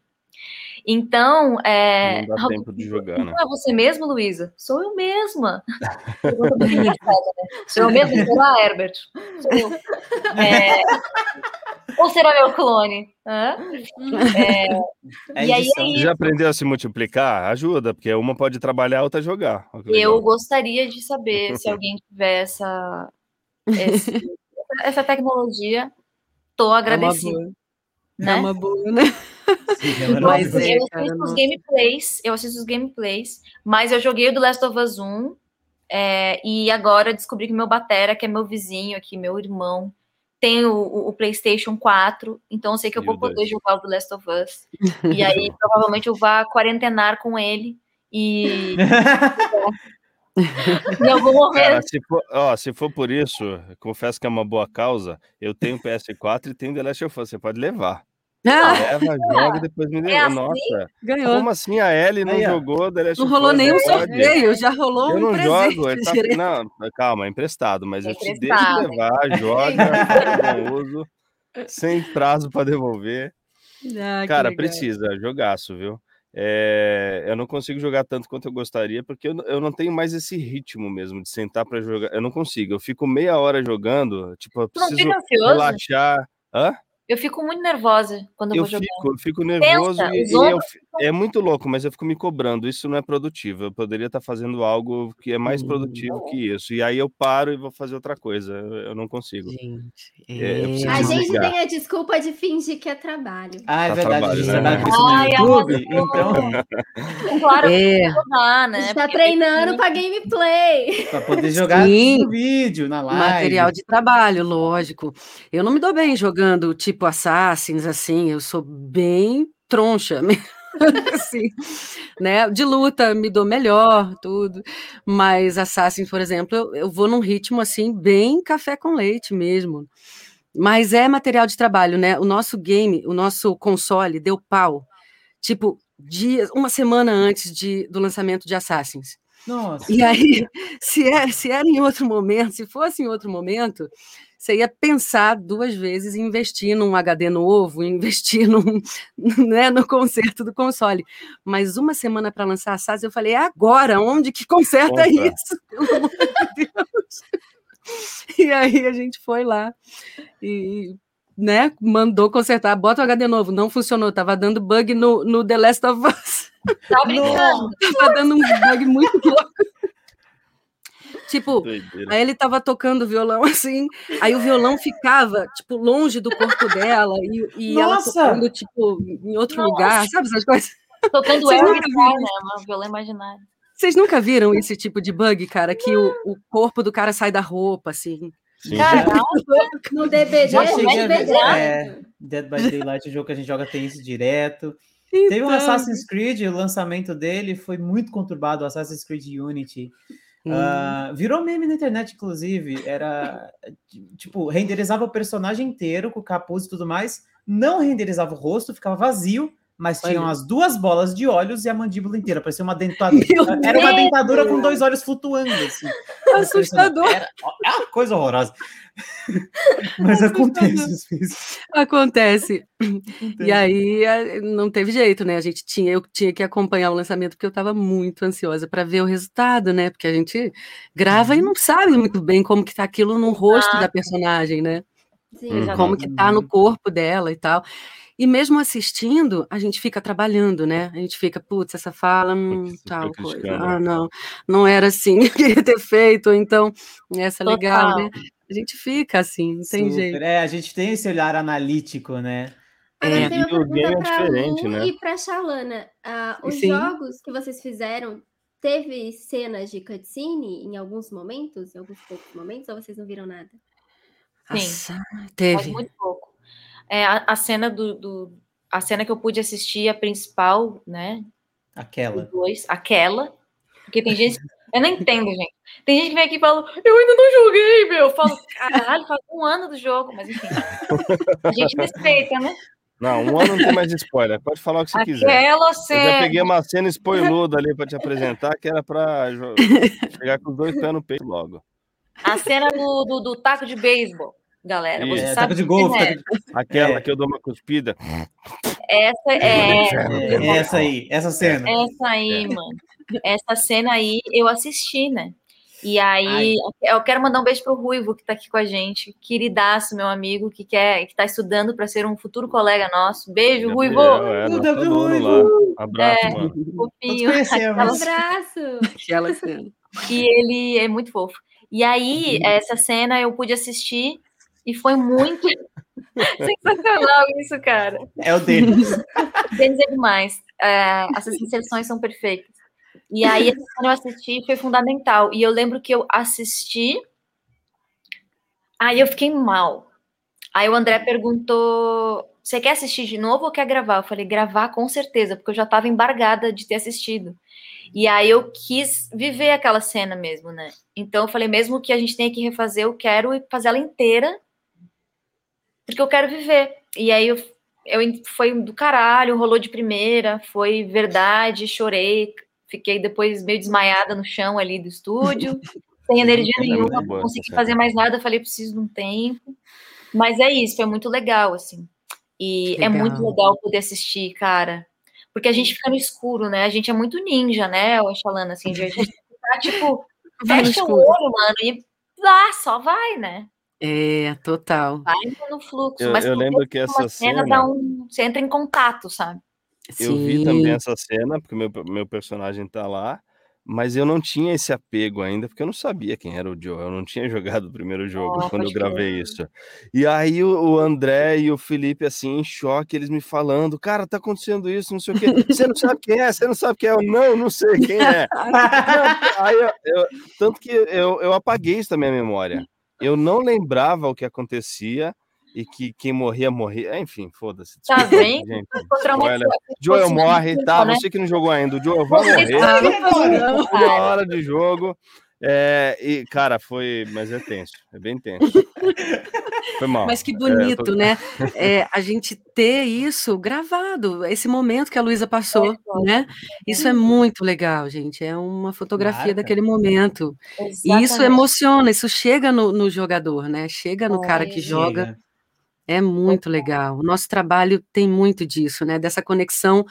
Então, é. Não dá tempo de jogar, né? É você mesmo, Luísa? Sou eu mesma. [laughs] Sou eu mesma? Será, Herbert? Sou eu. É... Ou será meu clone? É... É e aí, aí, Já aprendeu a se multiplicar? Ajuda, porque uma pode trabalhar, a outra jogar. Eu gostaria de saber [laughs] se alguém tiver essa, esse, essa tecnologia. Estou agradecida. É uma boa, né? é uma boa, né? Sim, mas é, eu assisto os gameplays, eu assisto os gameplays, mas eu joguei o do Last of Us 1 é, e agora descobri que meu batera, que é meu vizinho aqui, meu irmão, tem o, o, PlayStation 4, então eu sei que eu vou poder jogar o do Last of Us. [laughs] E aí provavelmente eu vá quarentenar com ele e. em algum momento. Cara, se, for, ó, se for por isso, confesso que é uma boa causa. Eu tenho PS4 e tenho The Last of Us. Você pode levar. Ah, leva, joga e depois me deu. É assim? Nossa, ganhou. Como assim a Ellie não jogou? Não rolou nenhum sorteio, já rolou eu um não presente. Jogo, tá... Não, calma, é emprestado, mas é eu te deixo levar, [laughs] joga, não uso, sem prazo para devolver. Ah, Cara, precisa, jogaço, viu? É, eu não consigo jogar tanto quanto eu gostaria, porque eu, eu não tenho mais esse ritmo mesmo de sentar para jogar. Eu não consigo. Eu fico meia hora jogando, tipo, eu preciso relaxar. Hã? Eu fico muito nervosa quando eu, eu vou fico, jogar. Eu fico nervoso Pensa, e, e eu, é muito louco, mas eu fico me cobrando. Isso não é produtivo. Eu poderia estar fazendo algo que é mais hum. produtivo que isso. E aí eu paro e vou fazer outra coisa. Eu, eu não consigo. Gente, é, a gente tem a desculpa de fingir que é trabalho. Ah, é tá verdade. Trabalho, a gente né? no YouTube. [laughs] Então, claro, é. jogar, né? A gente tá Porque treinando para gameplay. Para poder jogar Sim. no vídeo, na live. Material de trabalho, lógico. Eu não me dou bem jogando tipo Assassins, assim. Eu sou bem troncha. [laughs] assim, né? De luta me dou melhor, tudo. Mas Assassin, por exemplo, eu, eu, vou num ritmo assim, bem café com leite mesmo. Mas é material de trabalho, né? O nosso game, o nosso console deu pau. Tipo, dias, uma semana antes de, do lançamento de Assassins. Nossa. E aí, [laughs] se era, se era em outro momento, se fosse em outro momento, você ia pensar duas vezes em investir num HD novo, investir [laughs] num, né, no conserto do console. Mas uma semana para lançar a SAS, eu falei, é agora, onde que conserta Compra. isso? [laughs] Pelo amor de Deus. E aí a gente foi lá e né, mandou consertar, bota o HD novo, não funcionou, tava dando bug no, no The Last of Us. Tá brincando? Tava dando um bug muito louco. Tipo, Doideira. aí ele tava tocando violão [laughs] assim, aí o violão ficava, tipo, longe do corpo dela e, e ela Nossa! tocando, tipo, em outro Nossa! lugar, sabe essas coisas? Tocando nunca né? Um violão imaginário. Vocês nunca viram esse tipo de bug, cara? Que o, o corpo do cara sai da roupa, assim. Sim. Caraca, [laughs] No DVD, Já no cheguei. DVD. É, Dead by Daylight, o jogo que a gente joga tem isso direto. Teve um Então, Assassin's Creed, o lançamento dele foi muito conturbado, o Assassin's Creed Unity. Ah, virou meme na internet, inclusive. Era tipo, renderizava o personagem inteiro com o capuz e tudo mais, não renderizava o rosto, ficava vazio, mas tinham Olha. as duas bolas de olhos e a mandíbula inteira. Parecia uma dentadura. [laughs] Meu Era uma Deus! dentadura com dois olhos flutuando. Assim. [laughs] Assustador. Era é uma coisa horrorosa. [laughs] Mas acontece. isso. Acontece. E aí não teve jeito, né? A gente tinha, eu tinha que acompanhar o lançamento porque eu estava muito ansiosa para ver o resultado, né? Porque a gente grava e não sabe muito bem como que tá aquilo no rosto da personagem, né? Sim, Uhum. Como que tá no corpo dela e tal. E mesmo assistindo, a gente fica trabalhando, né? A gente fica, putz, essa fala, hum, tal coisa. Ah, não, não era assim, eu queria ter feito, ou então, essa legal, Total. né? A gente fica assim, não tem Super. jeito. É, a gente tem esse olhar analítico, né? Agora É. E uma pergunta é para diferente, né? e para Shalana. Ah, os Sim. jogos que vocês fizeram, teve cenas de cutscene em alguns momentos, em alguns poucos momentos, ou vocês não viram nada? Sim. Nossa, Mas teve. muito pouco. É, a, a cena do, do- A cena que eu pude assistir, a principal, né? Aquela. Os dois, aquela. Porque tem gente. Eu não entendo, gente. Tem gente que vem aqui e fala, eu ainda não joguei, meu. Eu falo, caralho, faz um ano do jogo, mas enfim. A gente respeita, né? Não, um ano não tem mais spoiler. Pode falar o que você quiser. Aquela Eu já cena. peguei uma cena spoiluda ali pra te apresentar, que era pra jo- [laughs] chegar com os dois pés no peito logo. A cena do, do, do taco de beisebol, galera. Você. É, sabe taco de golfe. é. Aquela É. que eu dou uma cuspida. Essa é. É, essa aí, essa cena. Essa aí, mano. Essa cena aí eu assisti, né? E aí, eu quero mandar um beijo pro Ruivo, que tá aqui com a gente. Queridaço, meu amigo, que quer, que tá estudando para ser um futuro colega nosso. Beijo, Ruivo! Gabriel, é, nosso Gabriel aluno lá. Abraço, É. mano. Fofinho. Aquela- Um abraço! Aquela cena. E ele é muito fofo. E aí, essa cena eu pude assistir e foi muito [laughs] sensacional isso, cara. É o deles. [laughs] Denis é demais. É, essas inserções são perfeitas. E aí, cena eu assisti foi fundamental. E eu lembro que eu assisti, aí eu fiquei mal. Aí o André perguntou: Você quer assistir de novo ou quer gravar? Eu falei: Gravar com certeza, porque eu já estava embargada de ter assistido. E aí eu quis viver aquela cena mesmo, né? Então eu falei: Mesmo que a gente tenha que refazer, eu quero fazer ela inteira, porque eu quero viver. E aí eu eu foi do caralho, rolou de primeira, foi verdade, chorei, fiquei depois meio desmaiada no chão ali do estúdio, [laughs] sem energia É nenhuma, não consegui fazer mais nada, falei, preciso de um tempo. Mas é isso, foi muito legal, assim. E é muito Legal. legal poder assistir, cara. Porque a gente fica no escuro, né? A gente é muito ninja, né, Oxalana, assim, de a gente ficar, [laughs] tipo, fecha o olho, mano, e lá, só vai, né? É, total. Vai no fluxo. Eu- mas eu lembro que essa cena, cena- dá um. Você entra em contato, sabe? Eu vi Sim. também essa cena, porque meu, meu personagem tá lá, mas eu não tinha esse apego ainda, porque eu não sabia quem era o Joe, eu não tinha [laughs] jogado o primeiro jogo Oh, quando eu gravei isso. E aí o, o André e o Felipe, assim, em choque, eles me falando, cara, tá acontecendo isso, não sei o quê, você não sabe quem é, você não sabe quem é, eu não, não sei quem é. [laughs] Aí eu- eu- tanto que eu, eu apaguei isso da minha memória. Eu não lembrava o que acontecia e que quem morria, morria. Enfim, foda-se. Tá vendo? gente. Spoiler. Joel morre, tá? né? Você que não jogou ainda, o Joel vai morrer. sabe, Uma hora de jogo. É, e, cara, foi. Mas é tenso, é bem tenso. [laughs] Foi mal. Mas que É, bonito, tô- né? É, a gente ter isso gravado, esse momento que a Luísa passou, né? Isso é muito legal, gente. É uma fotografia Marca. daquele momento. E isso Exatamente. emociona, isso chega no, no jogador, né? Chega no cara que Chega. joga. É muito legal. O nosso trabalho tem muito disso, né? Dessa conexão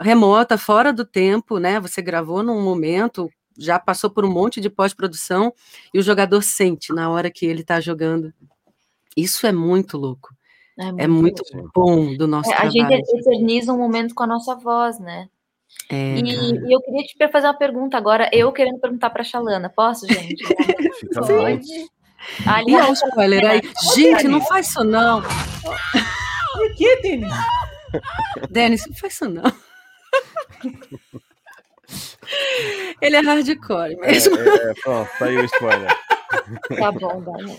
remota, fora do tempo, né? Você gravou num momento, já passou por um monte de pós-produção e o jogador sente na hora que ele está jogando. Isso é muito louco. É muito bom do nosso É, a trabalho. gente eterniza um momento com a nossa voz, né? É, E, e eu queria te fazer uma pergunta agora, eu querendo perguntar para a Xalana. Posso, gente? [laughs] Fica bom. Ali, E olha o spoiler aí. Gente, não faz isso não. Por que, Denis? Denis, não faz isso não. [laughs] [laughs] Ele é hardcore É, mesmo. é, é, pronto, tá aí o spoiler. [laughs] Tá bom, Dani.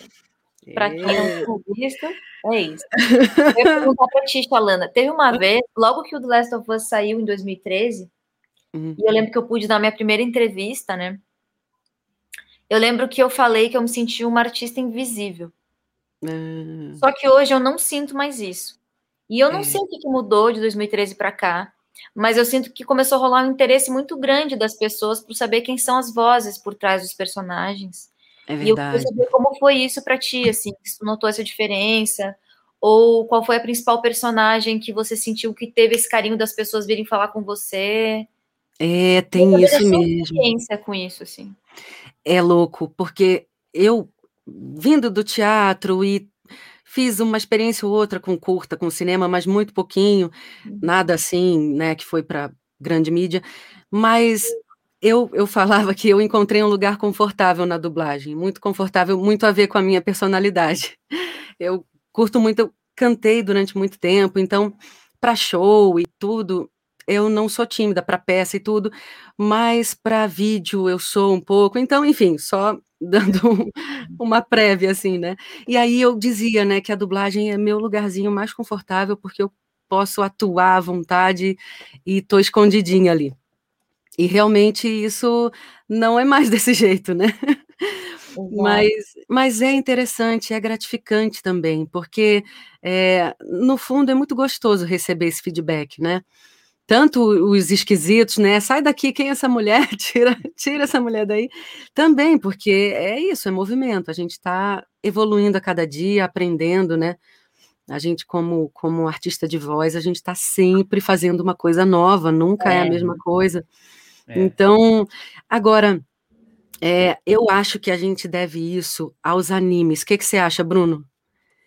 Pra quem É. não tinha visto, é isso. Eu ia perguntar pra ti, Xalana. Teve uma vez, logo que o The Last of Us saiu em 2013, Uhum. e eu lembro que eu pude dar minha primeira entrevista, né? Eu lembro que eu falei que eu me sentia uma artista invisível. Ah, Só que hoje eu não sinto mais isso. E eu não É. sei o que que mudou de 2013 para cá, mas eu sinto que começou a rolar um interesse muito grande das pessoas por saber quem são as vozes por trás dos personagens. É E eu queria saber como foi isso para ti, assim, se tu notou essa diferença, ou qual foi a principal personagem que você sentiu que teve esse carinho das pessoas virem falar com você. É, tem isso mesmo. experiência com isso, assim. É louco, porque eu, vindo do teatro e fiz uma experiência ou outra com curta, com cinema, mas muito pouquinho, nada assim, né, que foi para grande mídia, mas eu, eu falava que eu encontrei um lugar confortável na dublagem, muito confortável, muito a ver com a minha personalidade. [laughs] Eu curto muito, eu cantei durante muito tempo, então, para show e tudo, eu não sou tímida para peça e tudo, mas para vídeo eu sou um pouco. Então, enfim, só dando [laughs] um- uma prévia assim, né? E aí eu dizia, né, que a dublagem é meu lugarzinho mais confortável porque eu posso atuar à vontade e tô escondidinha ali. E realmente isso não é mais [laughs] desse jeito, né? Mas, mas é interessante, é gratificante também, porque é, no fundo é muito gostoso receber esse feedback, né? Tanto os esquisitos, né? Sai daqui, quem é essa mulher? [laughs] Tira, tira essa mulher daí. Também, porque é isso, é movimento. A gente está evoluindo a cada dia, aprendendo, né? A gente, como, como artista de voz, a gente está sempre fazendo uma coisa nova, nunca é, É. a mesma coisa. É. Então, agora, é, eu acho que a gente deve isso aos animes. O que, que você acha, Bruno?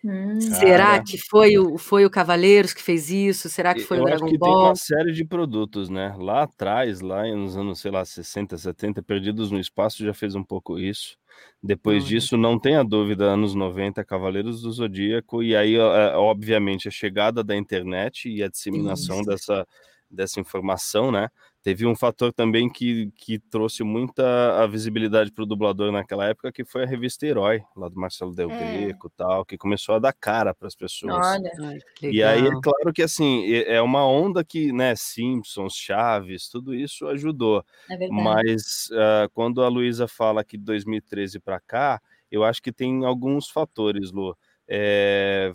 Hum, Será Cara. que foi o, foi o Cavaleiros que fez isso? Será que foi eu o acho Dragon que tem Ball? uma série de produtos, né? Lá atrás, lá nos anos, sei lá, 60, 70, Perdidos no Espaço já fez um pouco isso. Depois Olha. disso, não tenha dúvida, anos 90, Cavaleiros do Zodíaco, e aí, é, obviamente, a chegada da internet e a disseminação Isso. dessa, dessa informação, né? Teve um fator também que, que trouxe muita a visibilidade para o dublador naquela época, que foi a revista Herói, lá do Marcelo Del É. Greco e tal, que começou a dar cara para as pessoas. Olha, Ai, E aí, é claro que assim, é é uma onda que, né, Simpsons, Chaves, tudo isso ajudou. é verdade. Mas ah, quando a Luísa fala que de 2013 para cá, eu acho que tem alguns fatores, Lu. É,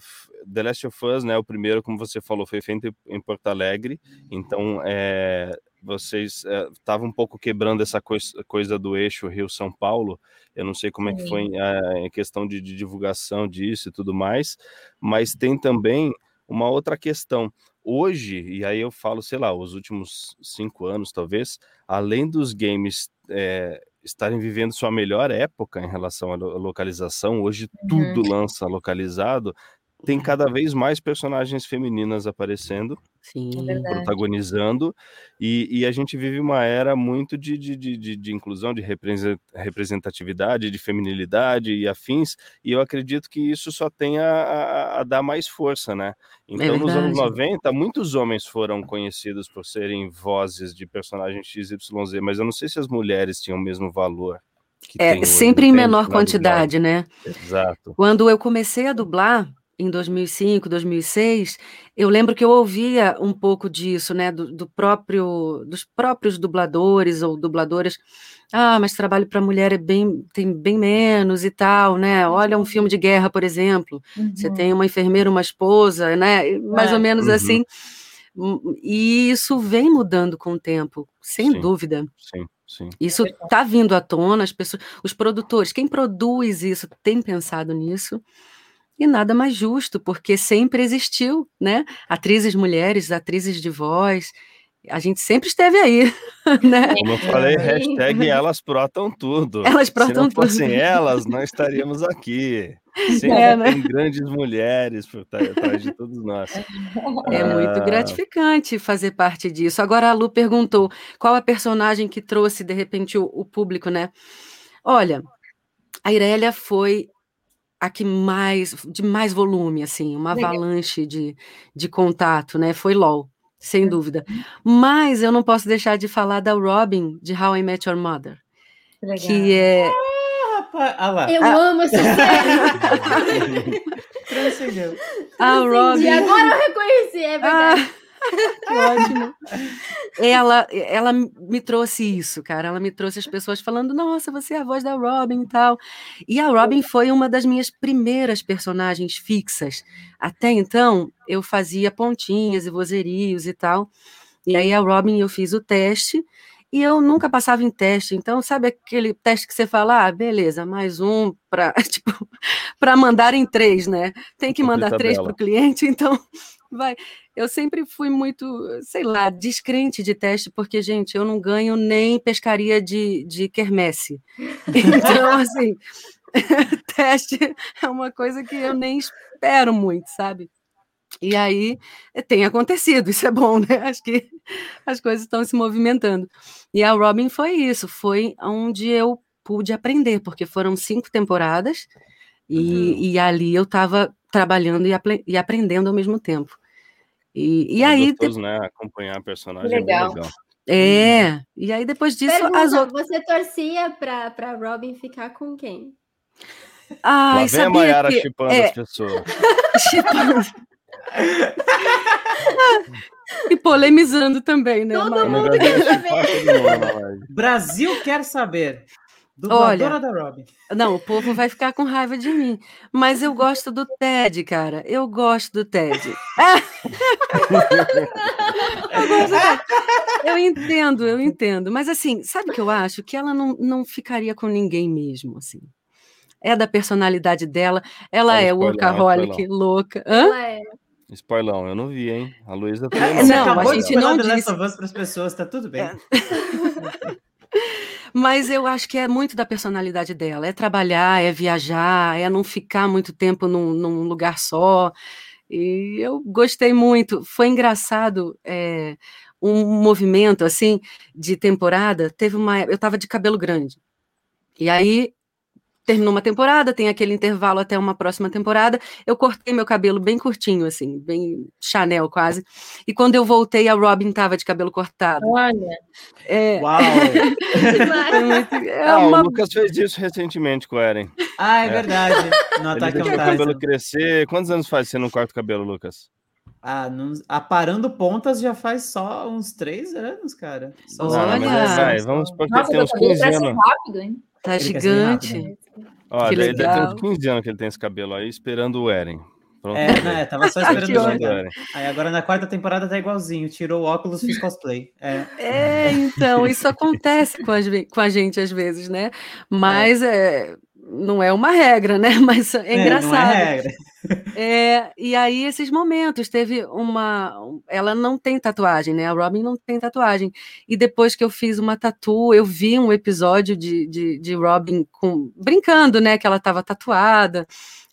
The Last of Us, né, o primeiro, como você falou, foi feito em- Porto Alegre, então é, vocês estavam um pouco quebrando essa cois- coisa do eixo Rio-São Paulo, eu não sei como é que foi Sim. ah, em questão de, de divulgação disso e tudo mais, mas tem também uma outra questão. Hoje, e aí eu falo, sei lá, os últimos cinco anos, talvez, além dos games é, estarem vivendo sua melhor época em relação à lo- localização, hoje Uhum. tudo lança localizado, tem cada vez mais personagens femininas aparecendo, Sim. É protagonizando, e, e a gente vive uma era muito de, de, de, de- de inclusão, de represen- representatividade, de feminilidade e afins, e eu acredito que isso só tem a, a- a dar mais força, né? Então, nos anos verdade. 90, muitos homens foram conhecidos por serem vozes de personagens XYZ, mas eu não sei se as mulheres tinham o mesmo valor. É hoje, sempre em menor quantidade, né? Exato. Quando eu comecei a dublar, em 2005, 2006, eu lembro que eu ouvia um pouco disso, né, do, do próprio, dos próprios dubladores ou dubladoras. Ah, mas trabalho para mulher é bem, tem bem menos e tal, né? Olha um filme de guerra, por exemplo. Você Uhum. tem uma enfermeira, uma esposa, né? Mais É. ou menos Uhum. assim. Hum, E isso vem mudando com o tempo, sem Sim. dúvida. Sim, sim. Isso está vindo à tona, as pessoas, os produtores, quem produz isso tem pensado nisso. E nada mais justo, porque sempre existiu, né? Atrizes mulheres, atrizes de voz, a gente sempre esteve aí, [laughs] né? Como eu falei, É. hashtag elas protam tudo. Elas Se protam não tudo. fossem elas, não estaríamos aqui. Sempre É, né? tem grandes mulheres por trás atrás de todos nós. É muito Ah, gratificante fazer parte disso. Agora a Lu perguntou qual a personagem que trouxe de repente o, o público, né? Olha, a Irélia foi a que mais de mais volume, assim, uma avalanche de, de contato, né? Foi LOL, sem dúvida. Mas eu não posso deixar de falar da Robin de How I Met Your Mother, Legal. que é Ah, rapaz, ah lá. Eu Ah. amo essa série. [laughs] Transcendeu. a Robin. Agora eu reconheci, é verdade. Ah, que ótimo. Ela, ela me trouxe isso, cara. Ela me trouxe as pessoas falando: Nossa, você é a voz da Robin e tal. E a Robin foi uma das minhas primeiras personagens fixas. Até então, eu fazia pontinhas e vozerios e tal. E aí, a Robin, eu fiz o teste. E eu nunca passava em teste, então sabe aquele teste que você fala, ah, beleza, mais um para [laughs] tipo, para mandar em três, né? Tem que mandar três para o cliente, então vai. Eu sempre fui muito, sei lá, descrente de teste, porque, gente, eu não ganho nem pescaria de, de quermesse. [laughs] Então, assim, [laughs] teste é uma coisa que eu nem espero muito, sabe? E aí eh, tem acontecido, isso é bom, né? [laughs] Acho que as coisas estão se movimentando. E a Robin foi isso, foi onde eu pude aprender, porque foram cinco temporadas e, e ali eu estava trabalhando e, apre- e aprendendo ao mesmo tempo. E, e é aí, de- gostoso, né? Acompanhar a personagem é legal. legal. é, e aí depois disso Pergunta, as outras. você torcia pra, pra Robin ficar com quem? Lá Ai, vem a Mayara que chipando é, as pessoas. [laughs] chipando. e polemizando também, né? Todo Maia? O mundo é quer live. Brasil quer saber. Dubladora da Robin. Não, o povo vai ficar com raiva de mim. Mas eu gosto do Ted, cara. Eu gosto do Ted. eu, gosto do Ted. Eu entendo, eu entendo. Mas assim, sabe o que eu acho? Que ela não, não ficaria com ninguém mesmo, assim. É da personalidade dela. Ela Olha o é spoiler, workaholic, louca. Hã? Ela é. Spoilão, eu não vi, hein? A Luísa É, Você não, não. acabou a gente não disse. para as pessoas, tá tudo bem. [laughs] Mas eu acho que é muito da personalidade dela. É trabalhar, é viajar, é não ficar muito tempo num, num lugar só. E eu gostei muito. Foi engraçado é, um movimento assim de temporada. Teve uma, eu estava de cabelo grande. E aí terminou uma temporada, tem aquele intervalo até uma próxima temporada. Eu cortei meu cabelo bem curtinho, assim, bem Chanel quase. E quando eu voltei, a Robin estava de cabelo cortado. Olha, É, Uau! foi [laughs] muito- é Ah, uma o Lucas fez isso recentemente com o Eren. Ah, é É. verdade. No Ele Ataque deixou on o cabelo crescer. Quantos anos faz você não corta o cabelo, Lucas? Ah, não... Aparando pontas já faz só uns três anos, cara. Só Olha! Ah, é, vai, vamos supor que ele nossa, tem uns cabelo 15 cresce anos. rápido, hein? Tá Ele gigante. Deve ter legal. uns 15 anos que ele tem esse cabelo aí, esperando o Eren. Pronto. É, né? Tava só esperando [laughs] o. Eren. Aí agora na quarta temporada tá igualzinho. Tirou o óculos, fiz cosplay. É. É, então, isso acontece com, as com a gente às vezes, né? Mas é, não é uma regra, né? [laughs] Mas é É, não é engraçado. regra. É, e aí, esses momentos, teve uma. Ela não tem tatuagem, né? A Robin não tem tatuagem. E depois que eu fiz uma tatu, eu vi um episódio de, de, de Robin com, brincando, né? Que ela estava tatuada.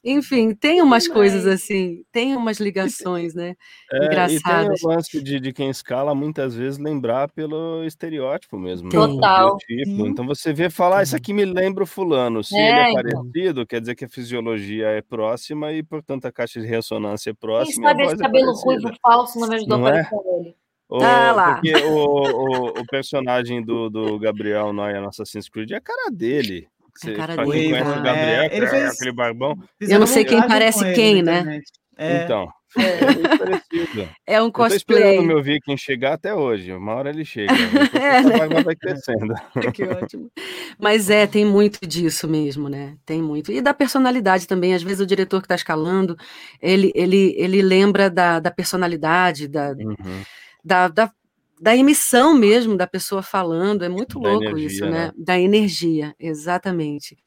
Enfim, tem umas coisas assim, tem umas ligações, né? É, e tem Engraçadas. o lance de, de quem escala muitas vezes lembrar pelo estereótipo mesmo. né? Total. Sim. Então você vê falar, ah, isso aqui me lembra o fulano. Se É, ele é então. parecido, quer dizer que a fisiologia é próxima e, portanto, a caixa de ressonância é Quem próxima. e a sabe esse é cabelo parecida. ruivo falso não me ajudou Não a é? aparecer ele. O, Ah lá. Porque o, o, o personagem do, do Gabriel Noia no Assassin's Creed é a cara dele. Você, cara pra quem dele, conhece o tá? Gabriel, É, que ele é fez- aquele barbão. Eu não sei quem parece quem, né? internet. É. Então, é. [laughs] É um Eu tô esperando o cosplay. meu Viking chegar até hoje. Uma hora ele chega. [laughs] É, né? barba vai crescendo. [laughs] que ótimo. Mas é, tem muito disso mesmo, né? Tem muito. E da personalidade também. Às vezes o diretor que está escalando, ele, ele, ele lembra da, da personalidade, da, Uhum. da, da, da emissão mesmo da pessoa falando. É muito Da louco isso, energia, né? né? Da energia, exatamente.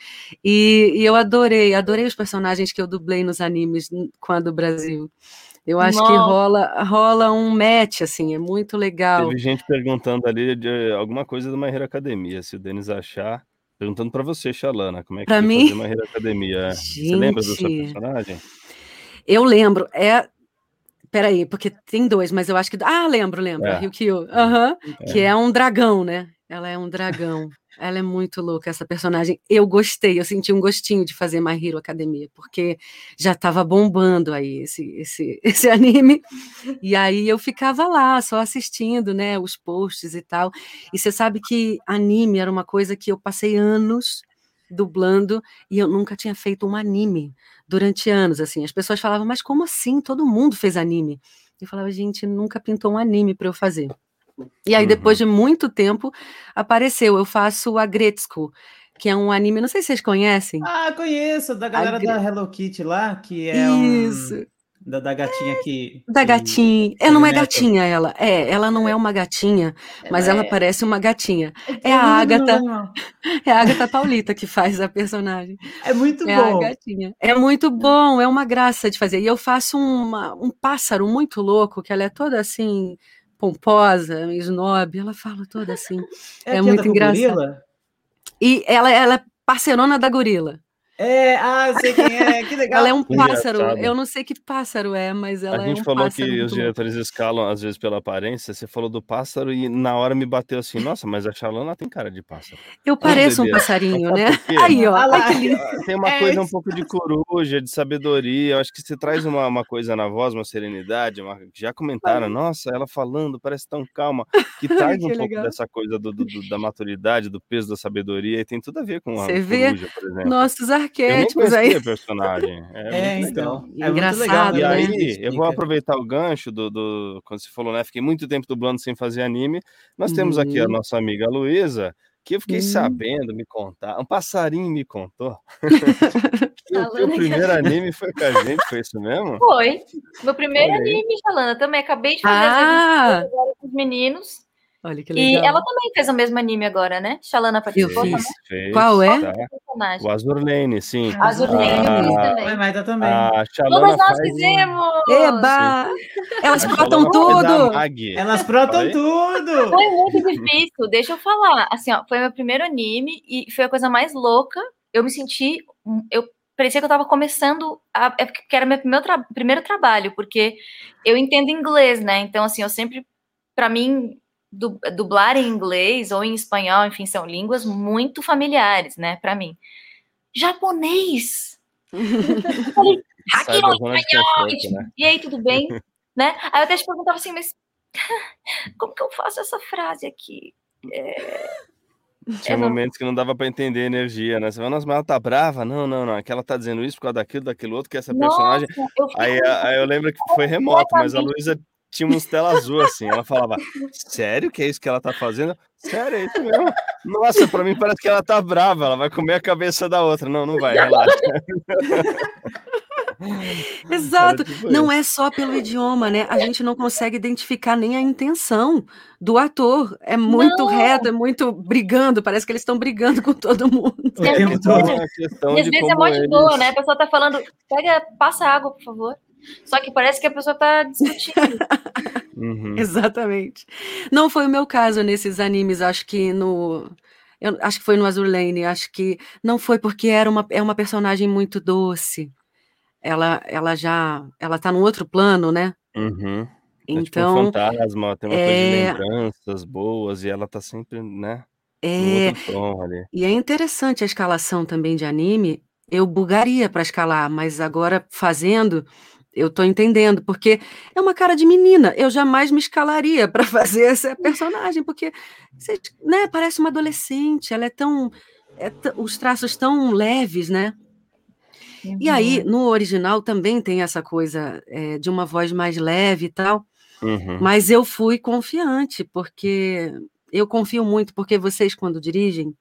E, e eu adorei, adorei os personagens que eu dublei nos animes com a do Brasil. Eu acho que Nossa. rola, rola um match, assim, é muito legal. Teve gente perguntando ali de alguma coisa do My Hero Academia. Se o Denis achar. Perguntando pra você, Xalana, como é que Pra foi mim? fazer My Hero Academia? é. Você lembra do seu Gente. personagem? Eu lembro, é. Peraí, porque tem dois, mas eu acho que. Ah, lembro, lembro. É. Ryukyu. Que É. é um dragão, né? Ela é um dragão. Ela é muito louca, essa personagem. Eu gostei, eu senti um gostinho de fazer My Hero Academia, porque já estava bombando aí esse, esse, [laughs] esse anime. E aí eu ficava lá, só assistindo, né? Os posts e tal. E você sabe que anime era uma coisa que eu passei anos dublando e eu nunca tinha feito um anime durante anos, assim. As pessoas falavam, mas como assim? Todo mundo fez anime. Eu falava, gente, nunca pintou um anime para eu fazer. E aí, depois de muito tempo, apareceu. Eu faço a Gretzko, que é um anime, não sei se vocês conhecem. Ah, conheço, da galera da Hello Kitty lá, que é um. Da, da gatinha que. Da que gatinha. É, que não é gatinha ela. É, ela não é uma gatinha, mas ela é- parece uma gatinha. É Não, a Agatha, não, [laughs] é a Agatha Paulita que faz a personagem. É muito É a bom. gatinha. É muito bom, é uma graça de fazer. E eu faço uma- um pássaro muito louco, que ela é toda assim, pomposa, snob, ela fala toda assim. [laughs] É, É que muito engraçado. gorila? E ela, ela é parcerona da gorila. É, ah, eu sei quem é, que [laughs] legal. Ela é um pássaro. Engraçado. Eu não sei que pássaro é, mas ela A é gente um falou pássaro que os muito louco. diretores escalam, às vezes, pela aparência. Você falou do pássaro e na hora me bateu assim, nossa, mas a Xalana tem cara de pássaro. Eu que pareço um passarinho, né? Aí, ó. Lá. Ai, que lindo. [laughs] Tem uma É coisa um isso. pouco de coruja, de sabedoria. Eu acho que você traz uma, uma coisa na voz, uma serenidade. uma- Já comentaram, nossa, ela falando, parece tão calma. [laughs] Que traz um Que pouco legal. dessa coisa do, do- do- da maturidade, do peso da sabedoria. E tem tudo a ver com a Você vê coruja, por exemplo. nossos arquétipos aí. conhecia a personagem. É, É, muito legal. então. É muito Engraçado, legal. E né? aí, Explica. eu vou aproveitar o gancho do, do- Quando você falou, né? Fiquei muito tempo dublando sem fazer anime. Nós temos aqui a Uhum. nossa amiga Luísa, que eu fiquei Uhum. sabendo, me contar. Um passarinho me contou. [laughs] que o teu primeiro anime foi com a gente, foi isso mesmo? Foi. Meu primeiro Olha aí. anime, Shalana, também. Acabei de fazer as Ah, agora com os meninos. Olha que E legal. ela também fez o mesmo anime agora, né? Shalana participou fiz. também. Fez, Qual é? tá. O Azurlane, sim. Azurlane, Ah, eu fiz A também. Maida também. A Xalana Todas nós faz... fizemos! Eba! Elas Xalana faz a tudo! Elas protam tudo! Foi muito difícil, deixa eu falar. Assim, ó, foi meu primeiro anime e foi a coisa mais louca. Eu me senti. Eu parecia que eu tava começando. A, é porque era meu primeiro, tra- primeiro trabalho, porque eu entendo inglês, né? Então, assim, eu sempre. Pra mim, du- dublar em inglês ou em espanhol, enfim, são línguas muito familiares, né? Pra mim. Japonês! Falei, [laughs] Sai "Aqui da no zona de espanhol!" conforto, né? E aí, tudo bem? né? Aí eu até te perguntava assim, mas como que eu faço essa frase aqui? Tinha É, não- momentos que não dava pra entender a energia, né? Você fala, nossa, mas ela tá brava? Não, não, não. Aquela tá dizendo isso por causa daquilo, daquilo outro, que essa personagem. Nossa, eu fiquei Aí, aí eu lembro que foi remoto, mas a Luísa tinha uns tela azul assim. Ela falava, sério que é isso que ela tá fazendo? Sério, é isso mesmo? Nossa, pra mim parece que ela tá brava, ela vai comer a cabeça da outra. Não, não vai, relaxa. [laughs] Exato. Tipo Não isso. é só pelo idioma, né? A gente não consegue identificar nem a intenção do ator. É muito Não. reto, é muito brigando. Parece que eles estão brigando com todo mundo. É. É uma questão às de vezes é boa, eles- né? A pessoa tá falando, pega, passa água, por favor. Só que parece que a pessoa tá discutindo. [laughs] Uhum. Exatamente. Não foi o meu caso nesses animes, acho que no. Eu acho que foi no Azur Lane, acho que não foi porque era uma, é uma personagem muito doce. Ela, ela já, ela tá num outro plano, né? Uhum. É tipo um Então, fantasma, tem uma é- coisa de lembranças boas e ela tá sempre, né, é, e é interessante a escalação também de anime. Eu bugaria para escalar, mas agora fazendo, eu tô entendendo, porque é uma cara de menina. Eu jamais me escalaria para [laughs] fazer essa personagem, porque né, parece uma adolescente, ela é tão é os traços tão leves, né? Uhum. E aí, uhum. no original também tem essa coisa é, de uma voz mais leve e tal. Uhum. Mas eu fui confiante, porque eu confio muito, porque vocês, quando dirigem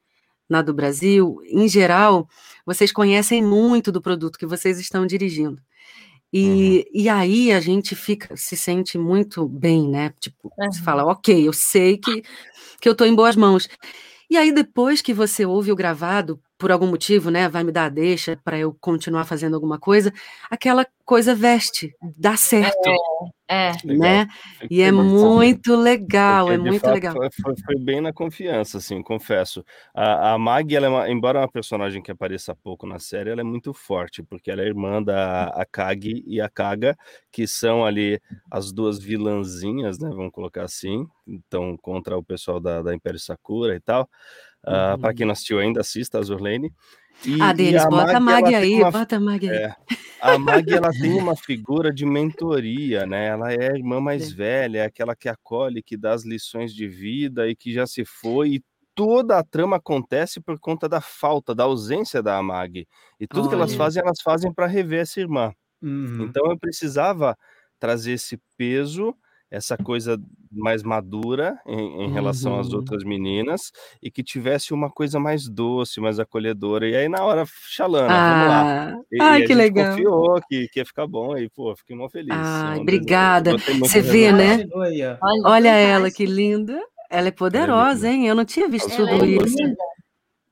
na do Brasil, em geral, vocês conhecem muito do produto que vocês estão dirigindo. E, uhum. e aí a gente fica, se sente muito bem, né? Tipo, uhum. você fala, ok, eu sei que, que eu estou em boas mãos. E aí, depois que você ouve o gravado, por algum motivo, né, vai me dar a deixa para eu continuar fazendo alguma coisa, aquela coisa veste, dá certo. É, é. Né? E é muito legal, Porque, é muito fato, legal. Foi, foi, bem na confiança, assim, confesso. A, a Mag, ela é uma, embora uma personagem que apareça pouco na série, ela é muito forte, porque ela é irmã da a Kag e a Kaga, que são ali as duas vilãzinhas, né, vamos colocar assim, então contra o pessoal da, da Império Sakura e tal. Uh, ah, uhum. Para quem não assistiu ainda, assista a Zurlane. E, ah, Denis, a bota Mag, a Mag aí, uma, bota a Mag aí. É, a Mag, ela tem uma figura de mentoria, né? Ela é a irmã mais é. velha, é aquela que acolhe, que dá as lições de vida e que já se foi. E toda a trama acontece por conta da falta, da ausência da Mag. E tudo Olha. que elas fazem, elas fazem para rever essa irmã. Uhum. Então eu precisava trazer esse peso essa coisa mais madura em, em relação uhum. às outras meninas e que tivesse uma coisa mais doce, mais acolhedora. E aí, na hora, Xalana, ah, vamos lá. Ah, e, ai, e que legal. confiou que, que ia ficar bom e, pô, fiquei muito feliz. Ai, obrigada. Você vê, né? Olha, Olha ela, que linda. Ela é poderosa, hein? Eu não tinha visto ela tudo é isso.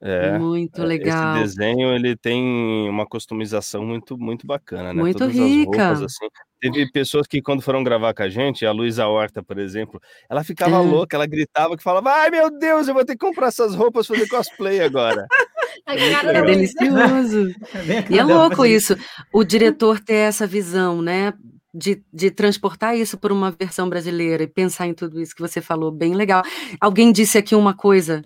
É, muito legal. Esse desenho ele tem uma customização muito muito bacana, né? Muito Todas rica. Roupas, assim. Teve pessoas que quando foram gravar com a gente, a Luísa Horta, por exemplo, ela ficava é. louca, ela gritava que falava: "Ai, meu Deus, eu vou ter que comprar essas roupas fazer cosplay agora". [laughs] é delicioso. [laughs] É e é louco isso, o diretor ter essa visão, né? De, de, transportar isso por uma versão brasileira e pensar em tudo isso que você falou, bem legal. Alguém disse aqui uma coisa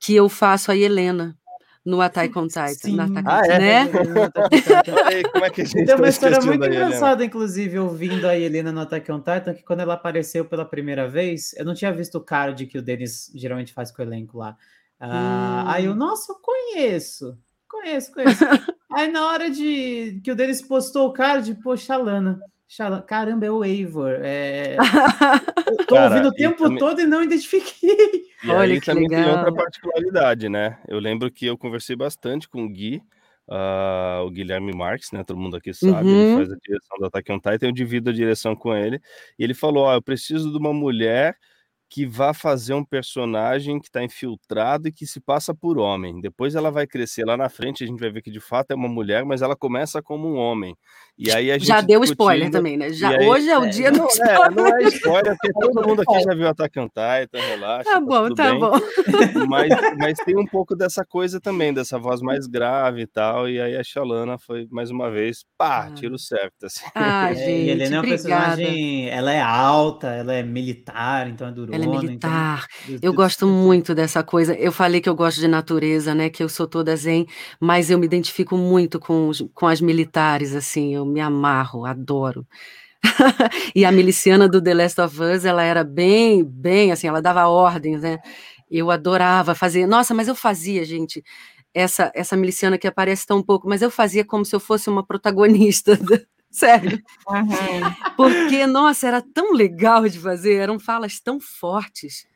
que eu faço a Helena no Attack on Titan. Attack, ah, é? Né? Como é que a gente Tem uma história muito engraçada, inclusive, ouvindo a Helena no Attack on Titan, que quando ela apareceu pela primeira vez, eu não tinha visto o card que o Denis geralmente faz com o elenco lá. Uh, hum. Aí eu, nossa, eu conheço. Conheço, conheço. [laughs] aí na hora de que o Denis postou o card, poxa, Lana. Caramba, é o Eivor. É... [laughs] tô Cara, ouvindo o tempo também... todo e não identifiquei. [laughs] E Olha que também legal. tem outra particularidade, né? Eu lembro que eu conversei bastante com o Gui, uh, o Guilherme Marques, né? Todo mundo aqui sabe, uhum. ele faz a direção do Attack on Titan, eu divido a direção com ele. E ele falou: Ó, oh, eu preciso de uma mulher que vá fazer um personagem que está infiltrado e que se passa por homem. Depois ela vai crescer lá na frente, a gente vai ver que de fato é uma mulher, mas ela começa como um homem. E aí a gente já deu spoiler também, né? Já, aí, hoje é o é, dia não, do spoiler. É, não é spoiler, porque todo mundo aqui já viu [laughs] Attack on Titan, relaxa. Tá, tá bom, tá bem. bom. Mas, [laughs] mas tem um pouco dessa coisa também, dessa voz mais grave e tal. E aí a Shalana foi mais uma vez, pá, ah. tiro certo. Assim. Ah, gente, é, e Helena é uma personagem, ela é alta, ela é militar, então é durona. É militar. Então, eu gosto muito dessa coisa. Eu falei que eu gosto de natureza, né? Que eu sou toda zen, mas eu me identifico muito com, com as militares, assim. Eu eu me amarro, adoro. [laughs] e a miliciana do The Last of Us, ela era bem, bem, assim, ela dava ordens, né? Eu adorava fazer. Nossa, mas eu fazia, gente, essa essa miliciana que aparece tão pouco, mas eu fazia como se eu fosse uma protagonista. [laughs] Sério. Uhum. Porque, nossa, era tão legal de fazer, eram falas tão fortes.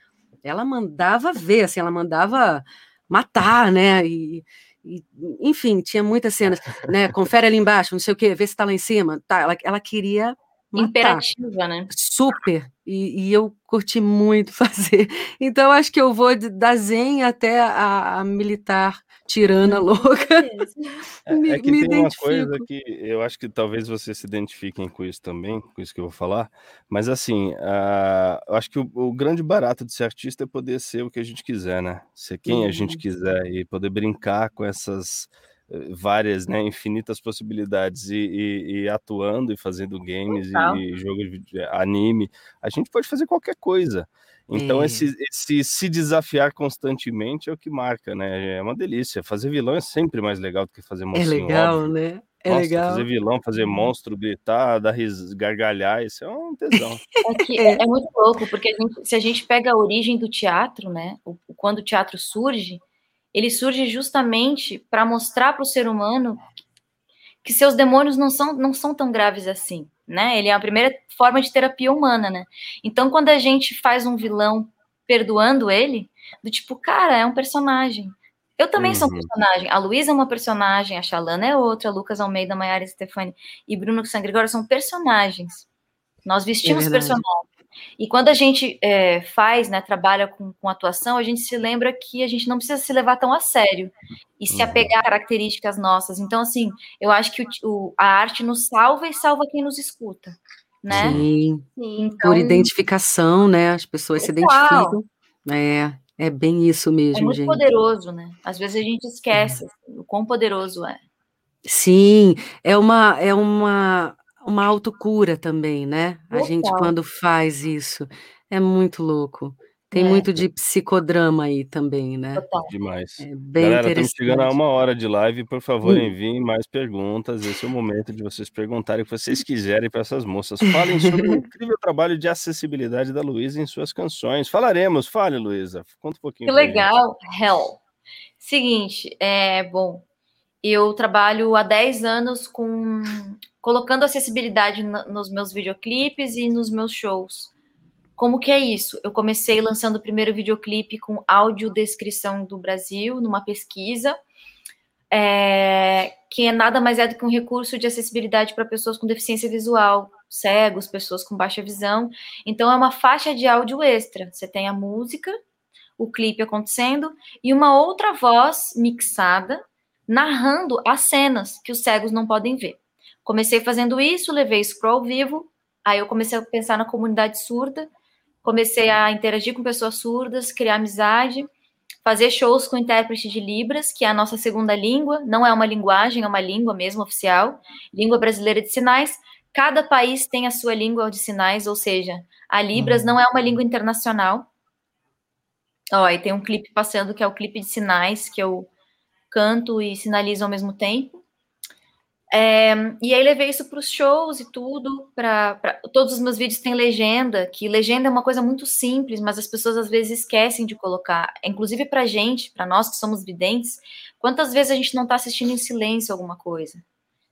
Ela mandava ver, assim, ela mandava matar, né? E, e, enfim, tinha muitas cenas, né? Confere ali embaixo, não sei o quê, vê se está lá em cima. Tá, ela, ela queria. Matar. Imperativa, né? Super. E, e, eu curti muito [laughs] fazer. Então, acho que eu vou da Zen até a, a militar tirana louca. [laughs] É, me, é que tem identifico. uma coisa que eu acho que talvez vocês se identifiquem com isso também, com isso que eu vou falar, mas assim, uh, eu acho que o, o, grande barato de ser artista é poder ser o que a gente quiser, né? Ser quem uhum. a gente quiser e poder brincar com essas várias, né, infinitas possibilidades e, e, e atuando e fazendo games e, e jogos de anime, a gente pode fazer qualquer coisa. Então, é. esse, esse, se desafiar constantemente é o que marca, né? É uma delícia. Fazer vilão é sempre mais legal do que fazer é monstro. É legal, óbvio. né? É Nossa, legal. Fazer vilão, fazer uhum. monstro, gritar, dar ris... gargalhar, isso é um tesão. [laughs] É, que é, é muito louco, porque a gente, se a gente pega a origem do teatro, né? O, quando o teatro surge, ele surge justamente para mostrar para o ser humano que seus demônios não são, não são tão graves assim, né? Ele é a primeira forma de terapia humana, né? Então, quando a gente faz um vilão perdoando ele, do tipo, cara, é um personagem. Eu também uhum. sou um uhum. personagem. A Luísa é uma personagem, a Xalana é outra, Lucas Almeida, Maiara Stefani e Bruno Sangrigório são personagens. Nós vestimos é personagens. E quando a gente é, faz, né, trabalha com, com, atuação, a gente se lembra que a gente não precisa se levar tão a sério e se uhum. apegar a características nossas. Então, assim, eu acho que o, o, a arte nos salva e salva quem nos escuta, né? Sim, então, por identificação, né? As pessoas se identificam. É, é bem isso mesmo, É muito gente. poderoso, né? Às vezes a gente esquece é. o quão poderoso é. Sim, é uma, é uma uma autocura também, né? A gente quando faz isso, é muito louco. Tem é. muito de psicodrama aí também, né? Total. Demais. É bem Galera, estamos chegando a uma hora de live. Por favor, hum. enviem mais perguntas. Esse é o momento de vocês perguntarem o que vocês quiserem para essas moças. [laughs] Falem sobre o incrível trabalho de acessibilidade da Luísa em suas canções. Falaremos. Fale, Luísa. Conta um pouquinho. Que legal. Gente. Hell. Seguinte, é bom. Eu trabalho há 10 anos com colocando acessibilidade nos meus videoclipes e nos meus shows. Como que é isso? Eu comecei lançando o primeiro videoclipe com audiodescrição do Brasil, numa pesquisa, é, que é nada mais é do que um recurso de acessibilidade para pessoas com deficiência visual, cegos, pessoas com baixa visão. Então, é uma faixa de áudio extra. Você tem a música, o clipe acontecendo e uma outra voz mixada narrando as cenas que os cegos não podem ver. Comecei fazendo isso, levei isso para ao vivo, aí eu comecei a pensar na comunidade surda, comecei a interagir com pessoas surdas, criar amizade, fazer shows com intérprete de Libras, que é a nossa segunda língua, não é uma linguagem, é uma língua mesmo oficial, língua brasileira de sinais. Cada país tem a sua língua de sinais, ou seja, a Libras uhum. não é uma língua internacional. Ó, e tem um clipe passando que é o clipe de sinais, que eu canto e sinalizo ao mesmo tempo. É, e aí levei isso para os shows e tudo, para todos os meus vídeos têm legenda, que legenda é uma coisa muito simples, mas as pessoas às vezes esquecem de colocar, inclusive para gente, para nós que somos videntes, quantas vezes a gente não está assistindo em silêncio alguma coisa?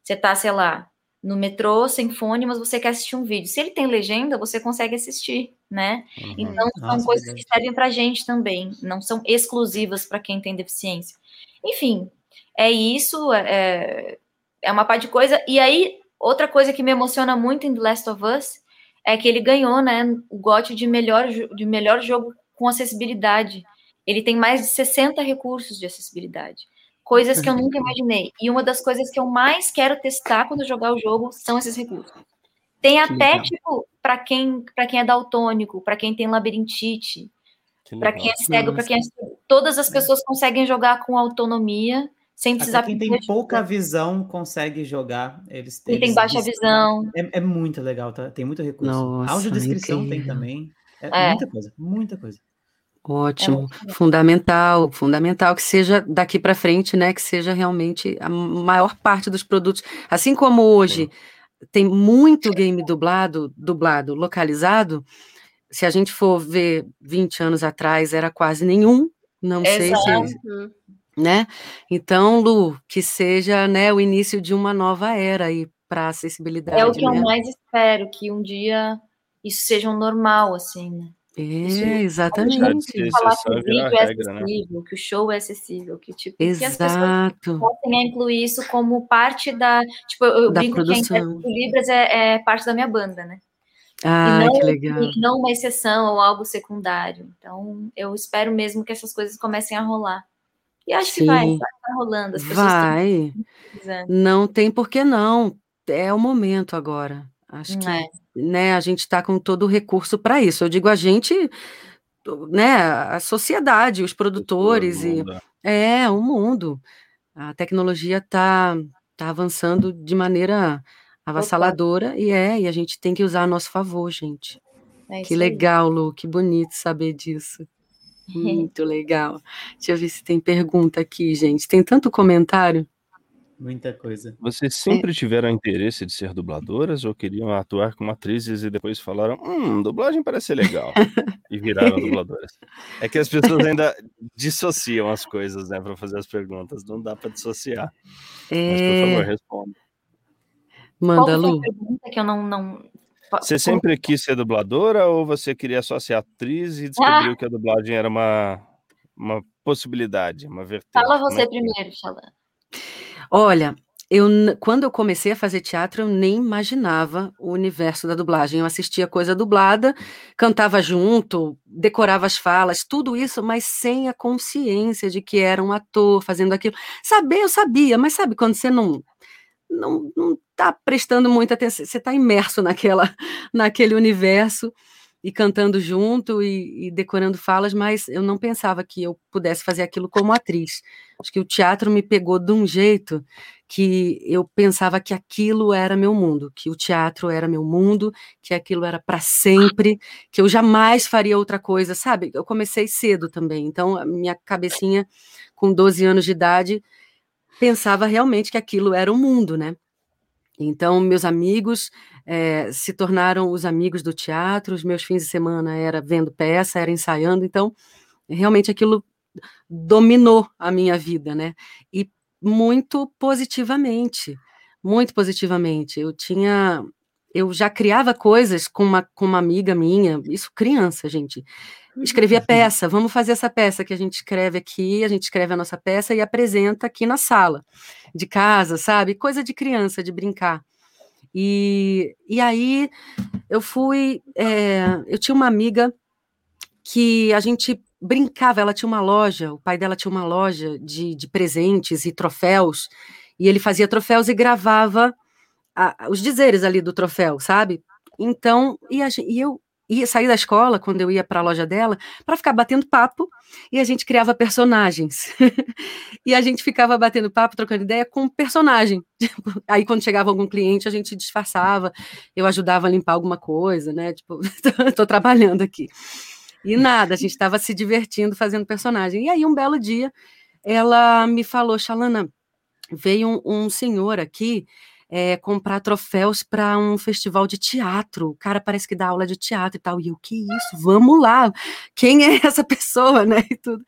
Você está, sei lá, no metrô sem fone, mas você quer assistir um vídeo. Se ele tem legenda, você consegue assistir, né? Uhum. Então são Nossa, coisas que servem para gente também, não são exclusivas para quem tem deficiência. Enfim, é isso. É, é uma parte de coisa. E aí, outra coisa que me emociona muito em The Last of Us é que ele ganhou, né, o GOT de melhor, de melhor jogo com acessibilidade. Ele tem mais de 60 recursos de acessibilidade. Coisas que eu nunca imaginei. E uma das coisas que eu mais quero testar quando jogar o jogo são esses recursos. Tem até, tipo, para quem, quem é daltônico, para quem tem labirintite, para quem é cego, para quem é... Todas as pessoas conseguem jogar com autonomia sem precisar. Até quem tem pouca visão consegue jogar. Eles, quem tem baixa visão. É, é, muito legal, tá? Tem muito recurso. Nossa, Audiodescrição incrível. tem também. É, é, muita coisa, muita coisa. Ótimo, é fundamental, fundamental que seja daqui para frente, né? Que seja realmente a maior parte dos produtos. Assim como hoje tem muito game dublado, dublado, localizado. Se a gente for ver 20 anos atrás, era quase nenhum. Não Exato. sei se né? Então, Lu, que seja né, o início de uma nova era aí para acessibilidade. É o que né? eu mais espero, que um dia isso seja um normal, assim, né? É, isso, exatamente. Falar que o vídeo é regra, né? acessível, né? que o show é acessível, que tipo, Exato. que as pessoas possam incluir isso como parte da. Tipo, eu da brinco produção. que a Libras é, é, parte da minha banda, né? Ah, não, que legal. não uma exceção ou algo secundário. Então, eu espero mesmo que essas coisas comecem a rolar. E acho Sim. que vai, vai tá rolando. As pessoas vai. Não tem por que não. É o momento agora. Acho que é. né, a gente está com todo o recurso para isso. Eu digo a gente, né, a sociedade, os produtores e é. é o mundo. A tecnologia está tá avançando de maneira avassaladora e é, e a gente tem que usar a nosso favor, gente. É que legal, Lu, que bonito saber disso. [laughs] Muito legal. Deixa eu ver se tem pergunta aqui, gente. Tem tanto comentário. Muita coisa. Vocês sempre tiveram interesse de ser dubladoras ou queriam atuar como atrizes e depois falaram, hum, dublagem parece legal, [laughs] e viraram dubladoras? [laughs] É que as pessoas ainda dissociam as coisas, né, para fazer as perguntas, não dá para dissociar. Mas, por favor, É, responda. Manda, Qual foi a Lu. pergunta que eu não. não... Você sempre quis ser dubladora ou você queria só ser atriz e descobriu Ah! que a dublagem era uma, uma possibilidade, uma vertente? Fala Como você é primeiro, Xalã. Olha, eu, quando eu comecei a fazer teatro, eu nem imaginava o universo da dublagem. Eu assistia coisa dublada, cantava junto, decorava as falas, tudo isso, mas sem a consciência de que era um ator fazendo aquilo. Saber, eu sabia, mas sabe quando você não não, não tá prestando muita atenção, você está imerso naquela, [laughs] naquele universo e cantando junto e, e decorando falas, mas eu não pensava que eu pudesse fazer aquilo como atriz. Acho que o teatro me pegou de um jeito que eu pensava que aquilo era meu mundo, que o teatro era meu mundo, que aquilo era para sempre, que eu jamais faria outra coisa, sabe? Eu comecei cedo também, então a minha cabecinha com 12 anos de idade pensava realmente que aquilo era o mundo, né? Então, meus amigos eh, se tornaram os amigos do teatro, os meus fins de semana era vendo peça, era ensaiando, então, realmente aquilo dominou a minha vida, né? E muito positivamente, muito positivamente. Eu tinha, eu já criava coisas com uma, com uma amiga minha, isso criança, gente. Escrevia peça, vamos fazer essa peça que a gente escreve aqui, a gente escreve a nossa peça e apresenta aqui na sala de casa, sabe? Coisa de criança, de brincar. E, e aí eu fui, é, eu tinha uma amiga que a gente brincava, ela tinha uma loja, o pai dela tinha uma loja de, de presentes e troféus, e ele fazia troféus e gravava a- os dizeres ali do troféu, sabe? Então, e, a e eu ia sair da escola, quando eu ia para a loja dela, para ficar batendo papo, e a gente criava personagens. [laughs] e a gente ficava batendo papo, trocando ideia com personagem. [laughs] Tipo, aí, quando chegava algum cliente, a gente disfarçava, eu ajudava a limpar alguma coisa, né? Tipo, [laughs] estou trabalhando aqui. E nada, a gente estava se divertindo fazendo personagem. E aí, um belo dia, ela me falou, Xalana, veio um, um senhor aqui é, comprar troféus para um festival de teatro. O cara parece que dá aula de teatro e tal. E eu, que isso? Vamos lá. Quem é [laughs] essa pessoa, né? E tudo.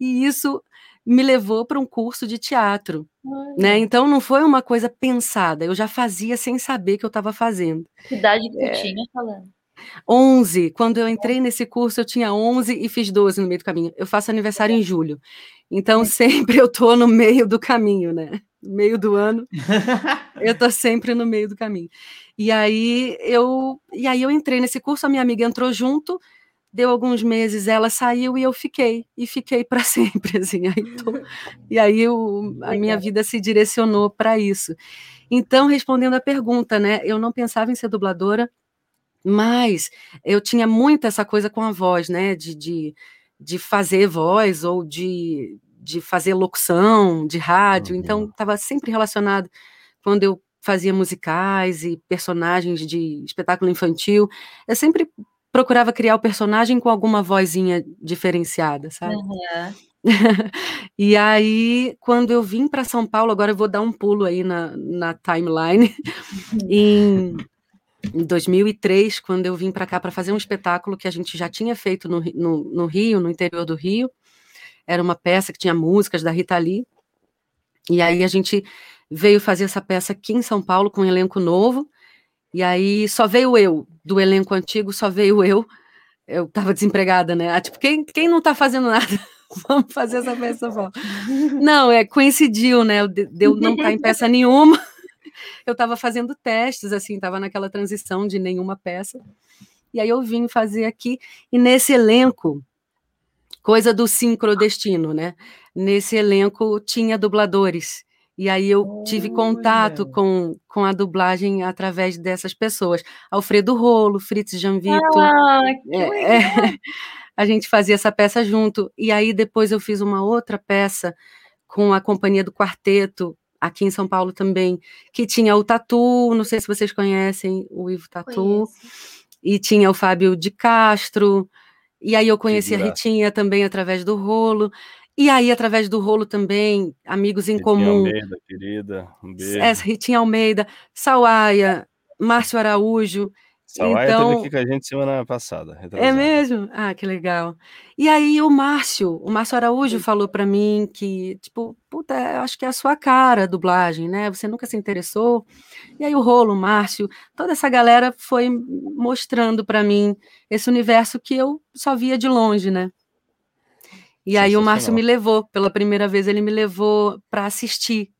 E isso me levou para um curso de teatro, né? Então não foi uma coisa pensada. Eu já fazia sem saber que eu estava fazendo. Que idade que É. tinha, Xalã? 11. Quando eu entrei nesse curso, eu tinha 11 e fiz 12 no meio do caminho. Eu faço aniversário em julho. Então, [laughs] sempre eu tô no meio do caminho, né? Meio do ano, eu tô sempre no meio do caminho. E aí eu, e aí eu entrei nesse curso, a minha amiga entrou junto, deu alguns meses, ela saiu e eu fiquei, e fiquei para [laughs] sempre, assim. Aí tô- e aí eu, a minha vida se direcionou para isso. Então, respondendo à pergunta, né? Eu não pensava em ser dubladora, mas eu tinha muito essa coisa com a voz, né? De, de, de fazer voz ou de, de fazer locução de rádio. Então, estava sempre relacionado quando eu fazia musicais e personagens de espetáculo infantil. Eu sempre procurava criar o personagem com alguma vozinha diferenciada, sabe? Aham. [laughs] e aí, quando eu vim para São Paulo, agora eu vou dar um pulo aí na, na timeline. [laughs] em, em 2003, quando eu vim para cá para fazer um espetáculo que a gente já tinha feito no, no, no Rio, no interior do Rio. Era uma peça que tinha músicas da Rita Lee. E aí a gente veio fazer essa peça aqui em São Paulo com um elenco novo. E aí só veio eu, do elenco antigo, só veio eu. Eu estava desempregada, né? Ah, tipo, quem, quem não está fazendo nada? [laughs] Vamos fazer essa peça fora. Não, é, coincidiu, né? De, de eu não estar em peça nenhuma. Eu estava fazendo testes, assim, estava naquela transição de nenhuma peça. E aí eu vim fazer aqui, e nesse elenco, coisa do sincrodestino, né? Nesse elenco tinha dubladores. E aí eu tive contato com, com a dublagem através dessas pessoas. Alfredo Rolo, Fritz Janvito. Ah, que É, é, [laughs] a gente fazia essa peça junto. E aí depois eu fiz uma outra peça com a companhia do quarteto, aqui em São Paulo também, que tinha o Tatu, não sei se vocês conhecem o Ivo Tatu, e tinha o Fábio de Castro, e aí eu conheci a lá. Ritinha também através do rolo. E aí, através do rolo também, amigos em Ritinha comum. Almeida, querida, um beijo. Essa, Ritinha Almeida, Sauaia, Márcio Araújo. Sawaia então, teve aqui com a gente semana passada. É retrasada. mesmo? Ah, que legal. E aí o Márcio, o Márcio Araújo falou para mim que, tipo, puta, eu acho que é a sua cara a dublagem, né? Você nunca se interessou. E aí o Rolo, o Márcio, toda essa galera foi mostrando para mim esse universo que eu só via de longe, né? E aí o Márcio me levou, pela primeira vez ele me levou para assistir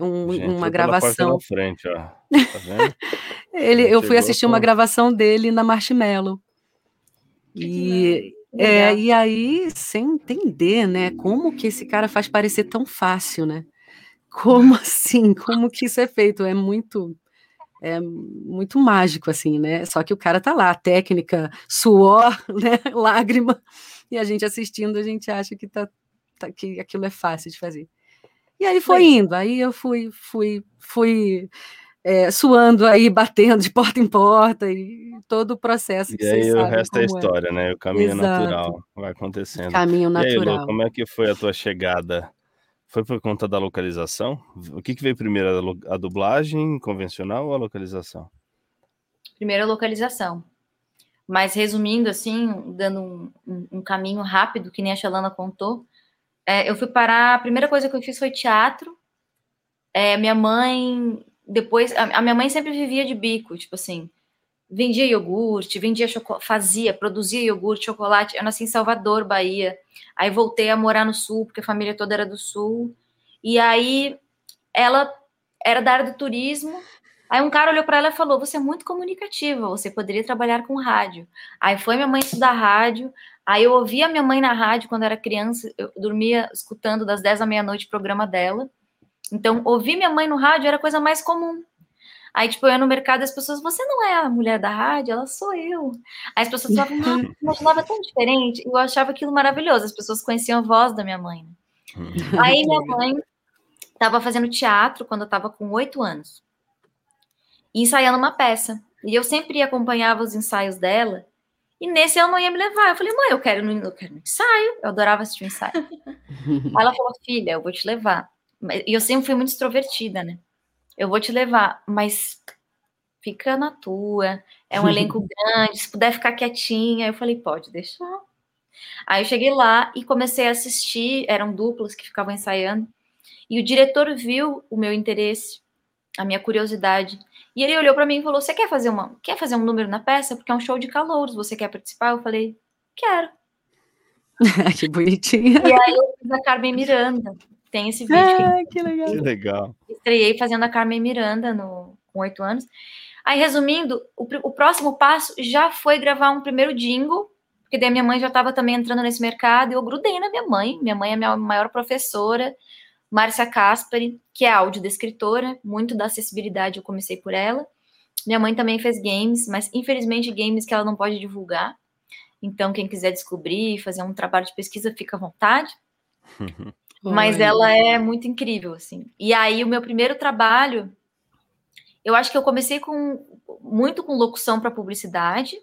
um- Gente, uma gravação. na frente, ó. Tá [laughs] vendo? Ele, eu fui assistir com- uma gravação dele na Marshmallow. E, é, e aí, sem entender, né, como que esse cara faz parecer tão fácil, né? Como assim? Como que isso é feito? É muito é muito mágico, assim, né? Só que o cara tá lá, técnica, suor, [laughs] né? Lágrima, e a gente assistindo, a gente acha que, tá, tá- que aquilo é fácil de fazer. E aí foi indo, aí eu fui, fui, fui é, suando aí, [laughs] batendo de porta em porta, e todo o processo que E aí o resto é como história, né? O caminho Exato. natural vai acontecendo. Caminho E aí, Lu, natural. como é que foi a tua chegada? Foi por conta da localização? O que, que veio primeiro, a dublagem convencional ou a localização? Primeiro a localização. Mas resumindo, assim, dando um, um- um caminho rápido, que nem a Shalana contou, é, eu fui parar. A primeira coisa que eu fiz foi teatro. É, minha mãe, depois. A, a minha mãe sempre vivia de bico, tipo assim. Vendia iogurte, vendia fazia, produzia iogurte, chocolate. Eu nasci em Salvador, Bahia. Aí voltei a morar no sul, porque a família toda era do sul. E aí ela era da área do turismo. Aí um cara olhou para ela e falou: Você é muito comunicativa, você poderia trabalhar com rádio. Aí foi minha mãe estudar rádio. Aí eu ouvia minha mãe na rádio quando era criança, eu dormia escutando das 10 à meia-noite o programa dela. Então, ouvir minha mãe no rádio era a coisa mais comum. Aí, tipo, eu ia no mercado e as pessoas, você não é a mulher da rádio? Ela sou eu. Aí as pessoas falavam, nossa, eu imaginava tão diferente. Eu achava aquilo maravilhoso. As pessoas conheciam a voz da minha mãe. né? Aí minha mãe estava fazendo teatro quando eu estava com oito anos. E ensaiando uma peça. E eu sempre acompanhava os ensaios dela. E nesse ela não ia me levar. Eu falei, mãe, eu quero, eu quero no ensaio. Eu adorava assistir o ensaio. Aí [laughs] ela falou, filha, eu vou te levar. E eu sempre fui muito extrovertida, né? Eu vou te levar, mas fica na tua. É um elenco [laughs] grande, se puder ficar quietinha. Eu falei, pode deixar. Aí eu cheguei lá e comecei a assistir, eram duplas que ficavam ensaiando. E o diretor viu o meu interesse, a minha curiosidade. E ele olhou para mim e falou: "Você quer fazer uma, quer fazer um número na peça? Porque é um show de calouros, você quer participar?" Eu falei: "Quero". [laughs] que bonitinha. E aí eu fiz a Carmen Miranda. Tem esse vídeo Ah, que legal. Que legal. estreiei fazendo a Carmen Miranda no, com oito anos. Aí, resumindo, o, o próximo passo já foi gravar um primeiro jingle, porque daí minha mãe já estava também entrando nesse mercado, e eu grudei na minha mãe. Minha mãe é a minha maior professora, Márcia Caspari, que é audiodescritora, muito da acessibilidade eu comecei por ela. Minha mãe também fez games, mas infelizmente games que ela não pode divulgar. Então, quem quiser descobrir, fazer um trabalho de pesquisa, fica à vontade. [laughs] Mas ela é muito incrível, assim. E aí, o meu primeiro trabalho, eu acho que eu comecei com muito com locução para publicidade.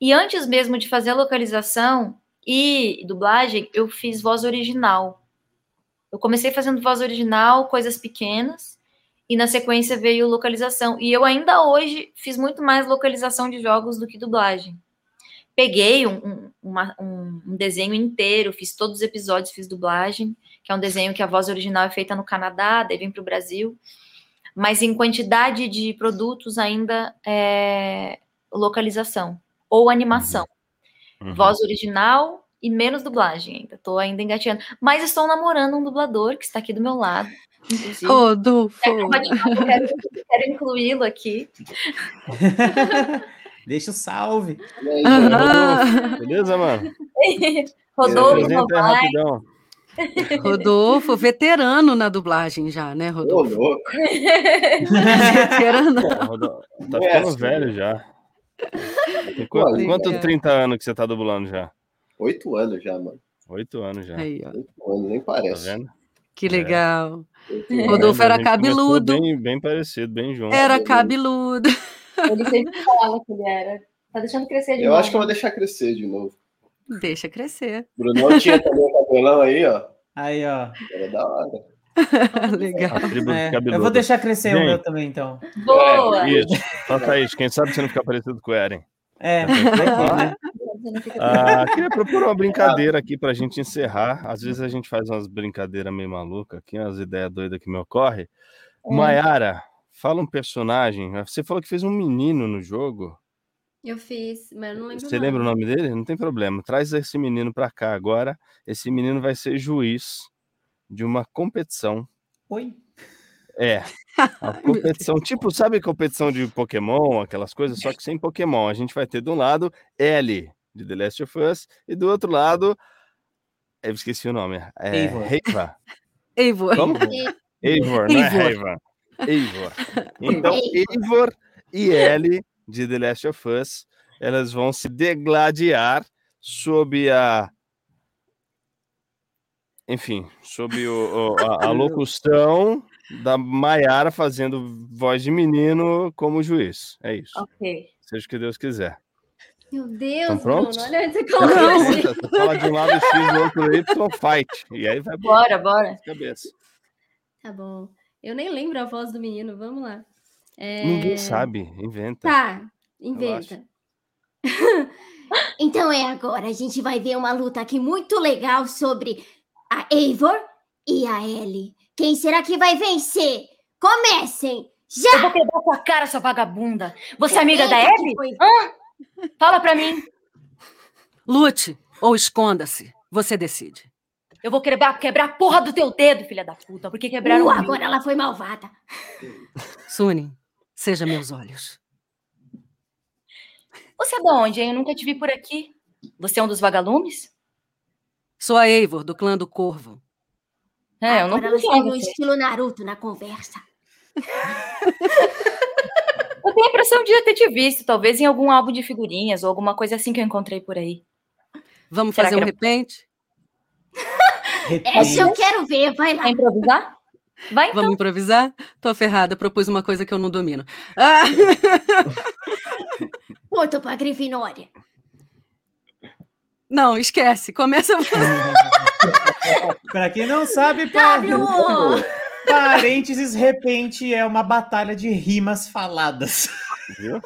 E antes mesmo de fazer a localização e dublagem, eu fiz voz original. Eu comecei fazendo voz original, coisas pequenas, e na sequência veio localização. E eu ainda hoje fiz muito mais localização de jogos do que dublagem. Peguei um, um, uma- um- um desenho inteiro, fiz todos os episódios, fiz dublagem, que é um desenho que a voz original é feita no Canadá, daí vem para o Brasil. Mas em quantidade de produtos ainda é localização ou animação. Uhum. Voz original e menos dublagem ainda. Estou ainda engateando. Mas estou namorando um dublador que está aqui do meu lado. Inclusive. Rodolfo. É, eu quero, quero incluí-lo aqui. [laughs] Deixa o salve. Aham. Beleza, mano? [laughs] Rodolfo, aí rapidão. Rodolfo, veterano na dublagem já, né, Ô, Rodolfo? louco. veterano. Pô, [laughs] Rodolfo, Tá ficando velho já. Quanto, quanto cara. 30 anos que você tá dublando já? Oito anos já, mano. Oito anos já. Aí. Oito anos, nem Tá parece. vendo? Que legal. Oito Tá anos. Rodolfo era cabeludo. Bem, bem parecido, bem junto. Era cabeludo. [laughs] Ele sempre fala que ele era. Tá deixando crescer de Eu novo. acho que eu vou deixar crescer de novo. Deixa crescer. Brunão tinha também o cabelão aí, ó. Aí, ó. Era da hora. [laughs] Legal. É, eu vou deixar crescer o meu também, então. Boa! Isso. Falta isso. Quem sabe você não ficar parecido com o Eren. É, Ah, Ah, queria propor uma brincadeira aqui para a gente encerrar. Às vezes a gente faz umas brincadeiras meio malucas aqui, umas ideias doidas que me ocorrem. Hum. Mayara, fala um personagem. Você falou que fez um menino no jogo. Eu fiz, mas eu não lembro. Você lembra o nome dele? Não tem problema. Traz esse menino para cá agora. Esse menino vai ser juiz de uma competição. Oi? É. A [laughs] competição, tipo, sabe competição de Pokémon, aquelas coisas, só que sem Pokémon. A gente vai ter de um lado L de The Last of Us e do outro lado, eu esqueci o nome, é Eivor. Reiva. [laughs] Eivor. Como? [laughs] Eivor, não é Eivor. Reiva. Eivor. [laughs] Então, Eivor e L de The Last of Us, elas vão se degladiar sob a enfim, sob o- o- a, a locução da Maiara fazendo voz de menino como juiz. É isso. Ok. Seja o que Deus quiser. Meu Deus, prontos? Bruno, olha onde você Não, colocou. Você fala de um lado X, do outro Y, fight. E aí vai Bora, bora. cabeça. Tá bom. Eu nem lembro a voz do menino, vamos lá. É, Ninguém sabe, inventa. Tá, inventa. [laughs] Então é agora, a gente vai ver uma luta aqui muito legal sobre a Eivor e a Ellie. Quem será que vai vencer? Comecem! Já! Eu vou quebrar sua cara, sua vagabunda. Você é amiga da Abby? foi- Hã? Fala pra mim. Lute ou esconda-se. Você decide. Eu vou quebrar, quebrar a porra do teu dedo, filha da puta. Porque quebraram Uh, o meu. agora ela foi malvada. Sunin, seja meus olhos. Você é de onde, hein? Eu nunca te vi por aqui. Você é um dos vagalumes? Sou a Eivor, do clã do Corvo. É, eu não Agora ela confio está em no você. estilo Naruto na conversa. [laughs] Eu tenho a impressão de ter te visto, talvez em algum álbum de figurinhas ou alguma coisa assim que eu encontrei por aí. Vamos Será fazer um repente? Essa eu quero ver, vai lá. Quer improvisar? Vai então. Vamos improvisar? Tô ferrada, propus uma coisa que eu não domino. Ah! Ponto pra Grifinória. Não, esquece. Começa. [laughs] Pra quem não sabe, pa- W! Parênteses, repente é uma batalha de rimas faladas. Viu?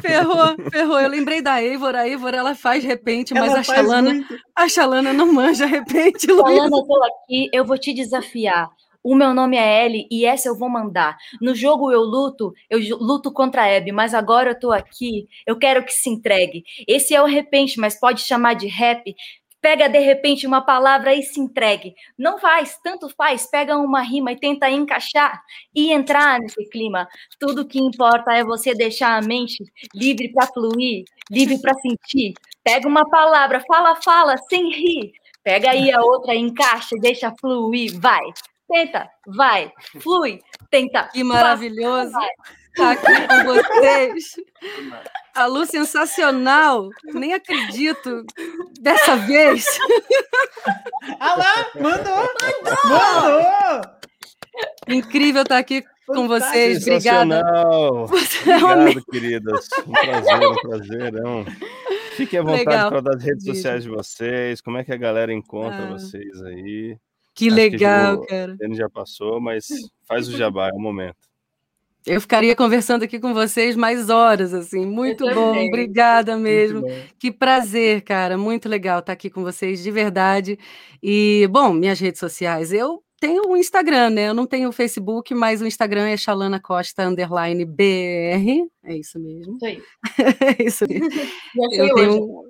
ferrou, ferrou. Eu lembrei da Eivor. A Eivor, ela faz repente, mas Ela a faz Xalana, muito. a Xalana não manja repente. Falando, eu tô aqui, eu vou te desafiar. O meu nome é Ellie e essa eu vou mandar. No jogo eu luto, eu luto contra a Abby, mas agora eu tô aqui, eu quero que se entregue. Esse é o repente, mas pode chamar de rap. Pega de repente uma palavra e se entregue. Não faz, tanto faz, pega uma rima e tenta encaixar e entrar nesse clima. Tudo que importa é você deixar a mente livre para fluir, livre para sentir. Pega uma palavra, fala, fala, sem rir. Pega aí a outra, encaixa, deixa fluir, vai. Tenta, vai, flui, tenta. Que maravilhoso vai. Estar aqui com vocês. A Lu sensacional. Nem acredito. Dessa vez. Ah lá, mandou! Mandou! Incrível estar aqui com vocês. Obrigada. É Obrigado, queridas. Um prazer, um prazerão. Fiquem à vontade para dar as redes sociais de vocês, como é que a galera encontra Ah. vocês aí. Que Acho legal, o cara. Ele já passou, mas faz o [laughs] jabá, é o momento. Eu ficaria conversando aqui com vocês mais horas, assim. Muito bom, obrigada mesmo. Que prazer, cara. Muito legal estar aqui com vocês, de verdade. E, bom, minhas redes sociais. Eu tenho o Instagram, né? Eu não tenho o Facebook, mas o Instagram é Xalana Costa underline BR. É isso mesmo. Isso. [laughs] É isso mesmo. [laughs] Eu hoje. tenho.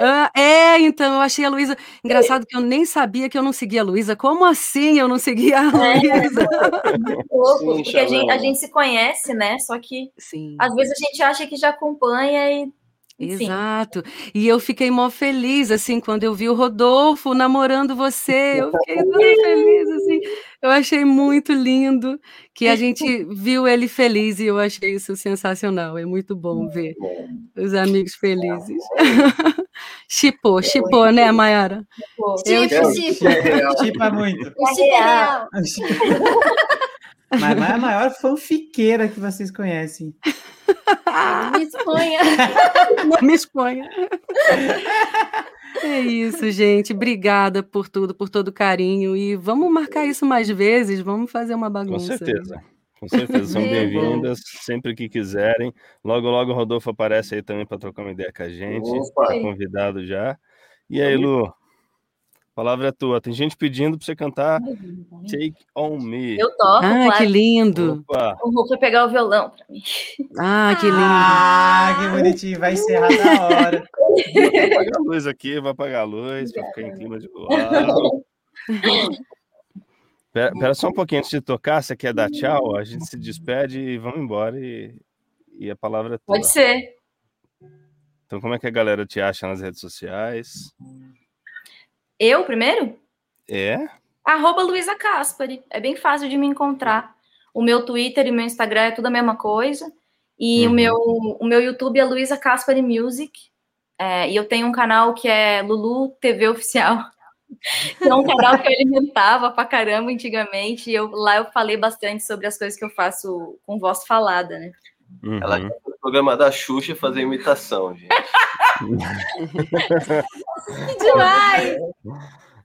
Ah, é, então, eu achei a Luísa. Engraçado que eu nem sabia que eu não seguia a Luísa. Como assim eu não seguia a Luísa? [laughs] Louco, Sim, porque a gente, a gente se conhece, né? Só que Sim. às vezes a gente acha que já acompanha e. Exato. E eu fiquei mó feliz, assim, quando eu vi o Rodolfo namorando você. [laughs] Eu fiquei toda feliz, assim. Eu achei muito lindo que a gente viu ele feliz e eu achei isso sensacional. É muito bom ver os amigos felizes. [laughs] Chipou, chipou, né, Mayara? Pô, Eu Tipo, chipo. tipo, Chipa muito. super real. [laughs] Mas mas é a maior fanfiqueira que vocês conhecem. Não me exponha. Não [laughs] me exponha. É isso, gente. Obrigada por tudo, por todo o carinho. E vamos marcar isso mais vezes. Vamos fazer uma Com bagunça. certeza. Com certeza, são bem-vindas sempre que quiserem. Logo, logo o Rodolfo aparece aí também para trocar uma ideia com a gente. Opa. Tá convidado já. E aí, Lu? Palavra é tua. Tem gente pedindo para você cantar Take On Me. Eu toco, Ah, claro. que lindo. Opa! O Hulk vai pegar o violão pra mim. Ah, que lindo. Ah, que bonitinho. Vai encerrar na hora. Vai apagar a luz aqui, vai apagar a luz, vai ficar em clima de luau. Pera, pera só um pouquinho antes de tocar, você quer dar tchau? A gente se despede e vamos embora e, e a palavra é tua. Pode ser. Então, como é que a galera te acha nas redes sociais? Eu primeiro? É? Arroba Luísa Caspari. É bem fácil de me encontrar. O meu Twitter e meu Instagram é tudo a mesma coisa. E o, Uhum. meu, o meu YouTube é Luísa Caspari Music. É, e eu tenho um canal que é Lulu TV Oficial. [laughs] Que é um canal que eu alimentava pra caramba antigamente. E eu, lá eu falei bastante sobre as coisas que eu faço com voz falada, né? Ela Uhum. quer no programa da Xuxa fazer imitação, gente. [laughs] Que demais!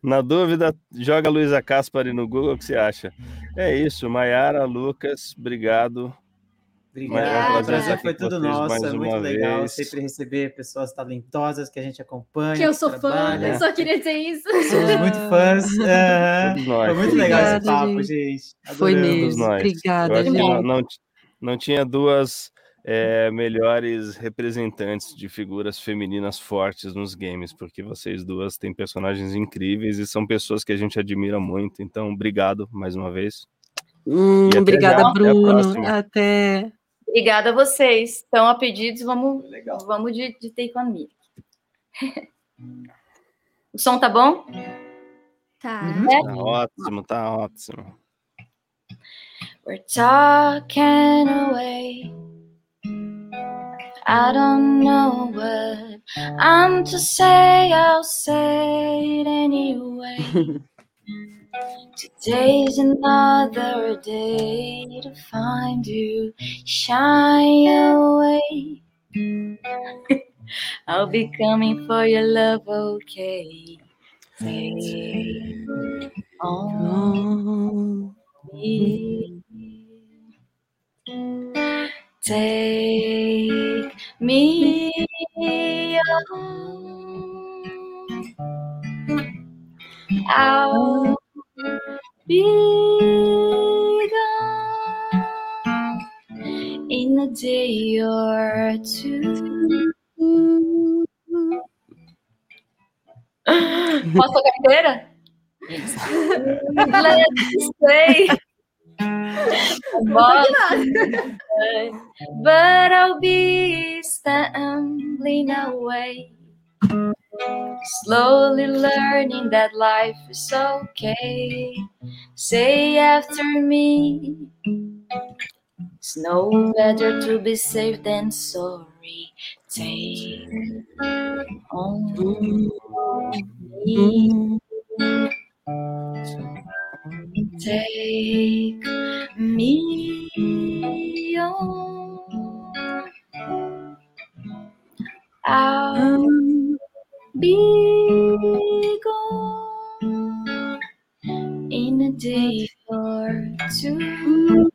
Na dúvida, joga Luísa Caspari no Google, o que você acha? É isso, Maiara, Lucas, obrigado. Obrigado. Mas é o prazer foi tudo nosso. É muito legal vez. sempre receber pessoas talentosas que a gente acompanha. Que eu sou fã, trabalha. eu só queria dizer isso. Somos muito fãs. [laughs] nós. Foi muito legal esse Obrigada, papo, gente. gente. Foi mesmo. Obrigada, gente. não, não, não tinha duas é, melhores representantes de figuras femininas fortes nos games, porque vocês duas têm personagens incríveis e são pessoas que a gente admira muito. Então, obrigado mais uma vez. Hum, até obrigada, já. Até a Bruno. próxima. Até. Obrigada a vocês. Estão a pedidos, vamos, vamos de, de Take On Me. o som tá bom? Tá. Tá ótimo, tá ótimo. We're talking away. I don't know what I'm to say, I'll say it anyway. [laughs] Today's another day to find you shy away. [laughs] I'll be coming for your love, okay? Take on me. [laughs] Take me. I'll be gone in a day or two. Posso tocar inteira? Let's say. [laughs] But, I'll be stumbling away. Slowly learning that life is okay. Say after me. It's no better to be safe than sorry. Take on mm-hmm. me. Take me on. I'll be gone in a day or two.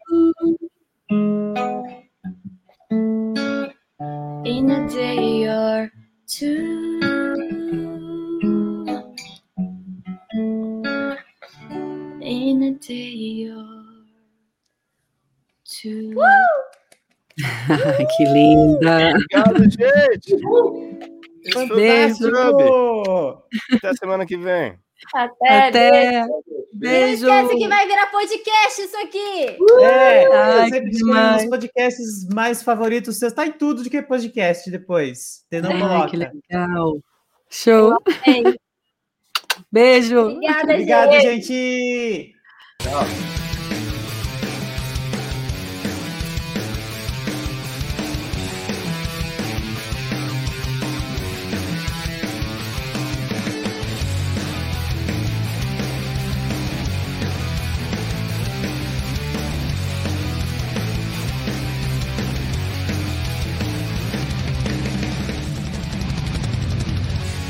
In a day or two. Two. [laughs] que linda. Obrigado, gente. O Beijo. Até semana que vem. Até. Até. Não Beijo. esquece que vai virar podcast isso aqui. É, Ai, eu sempre demais. os podcasts mais favoritos seus. Tá em tudo de que é podcast depois. Você não Ai, coloca. que legal. Show. Ei, Beijo. Obrigada, Obrigado, gente. gente. Tchau.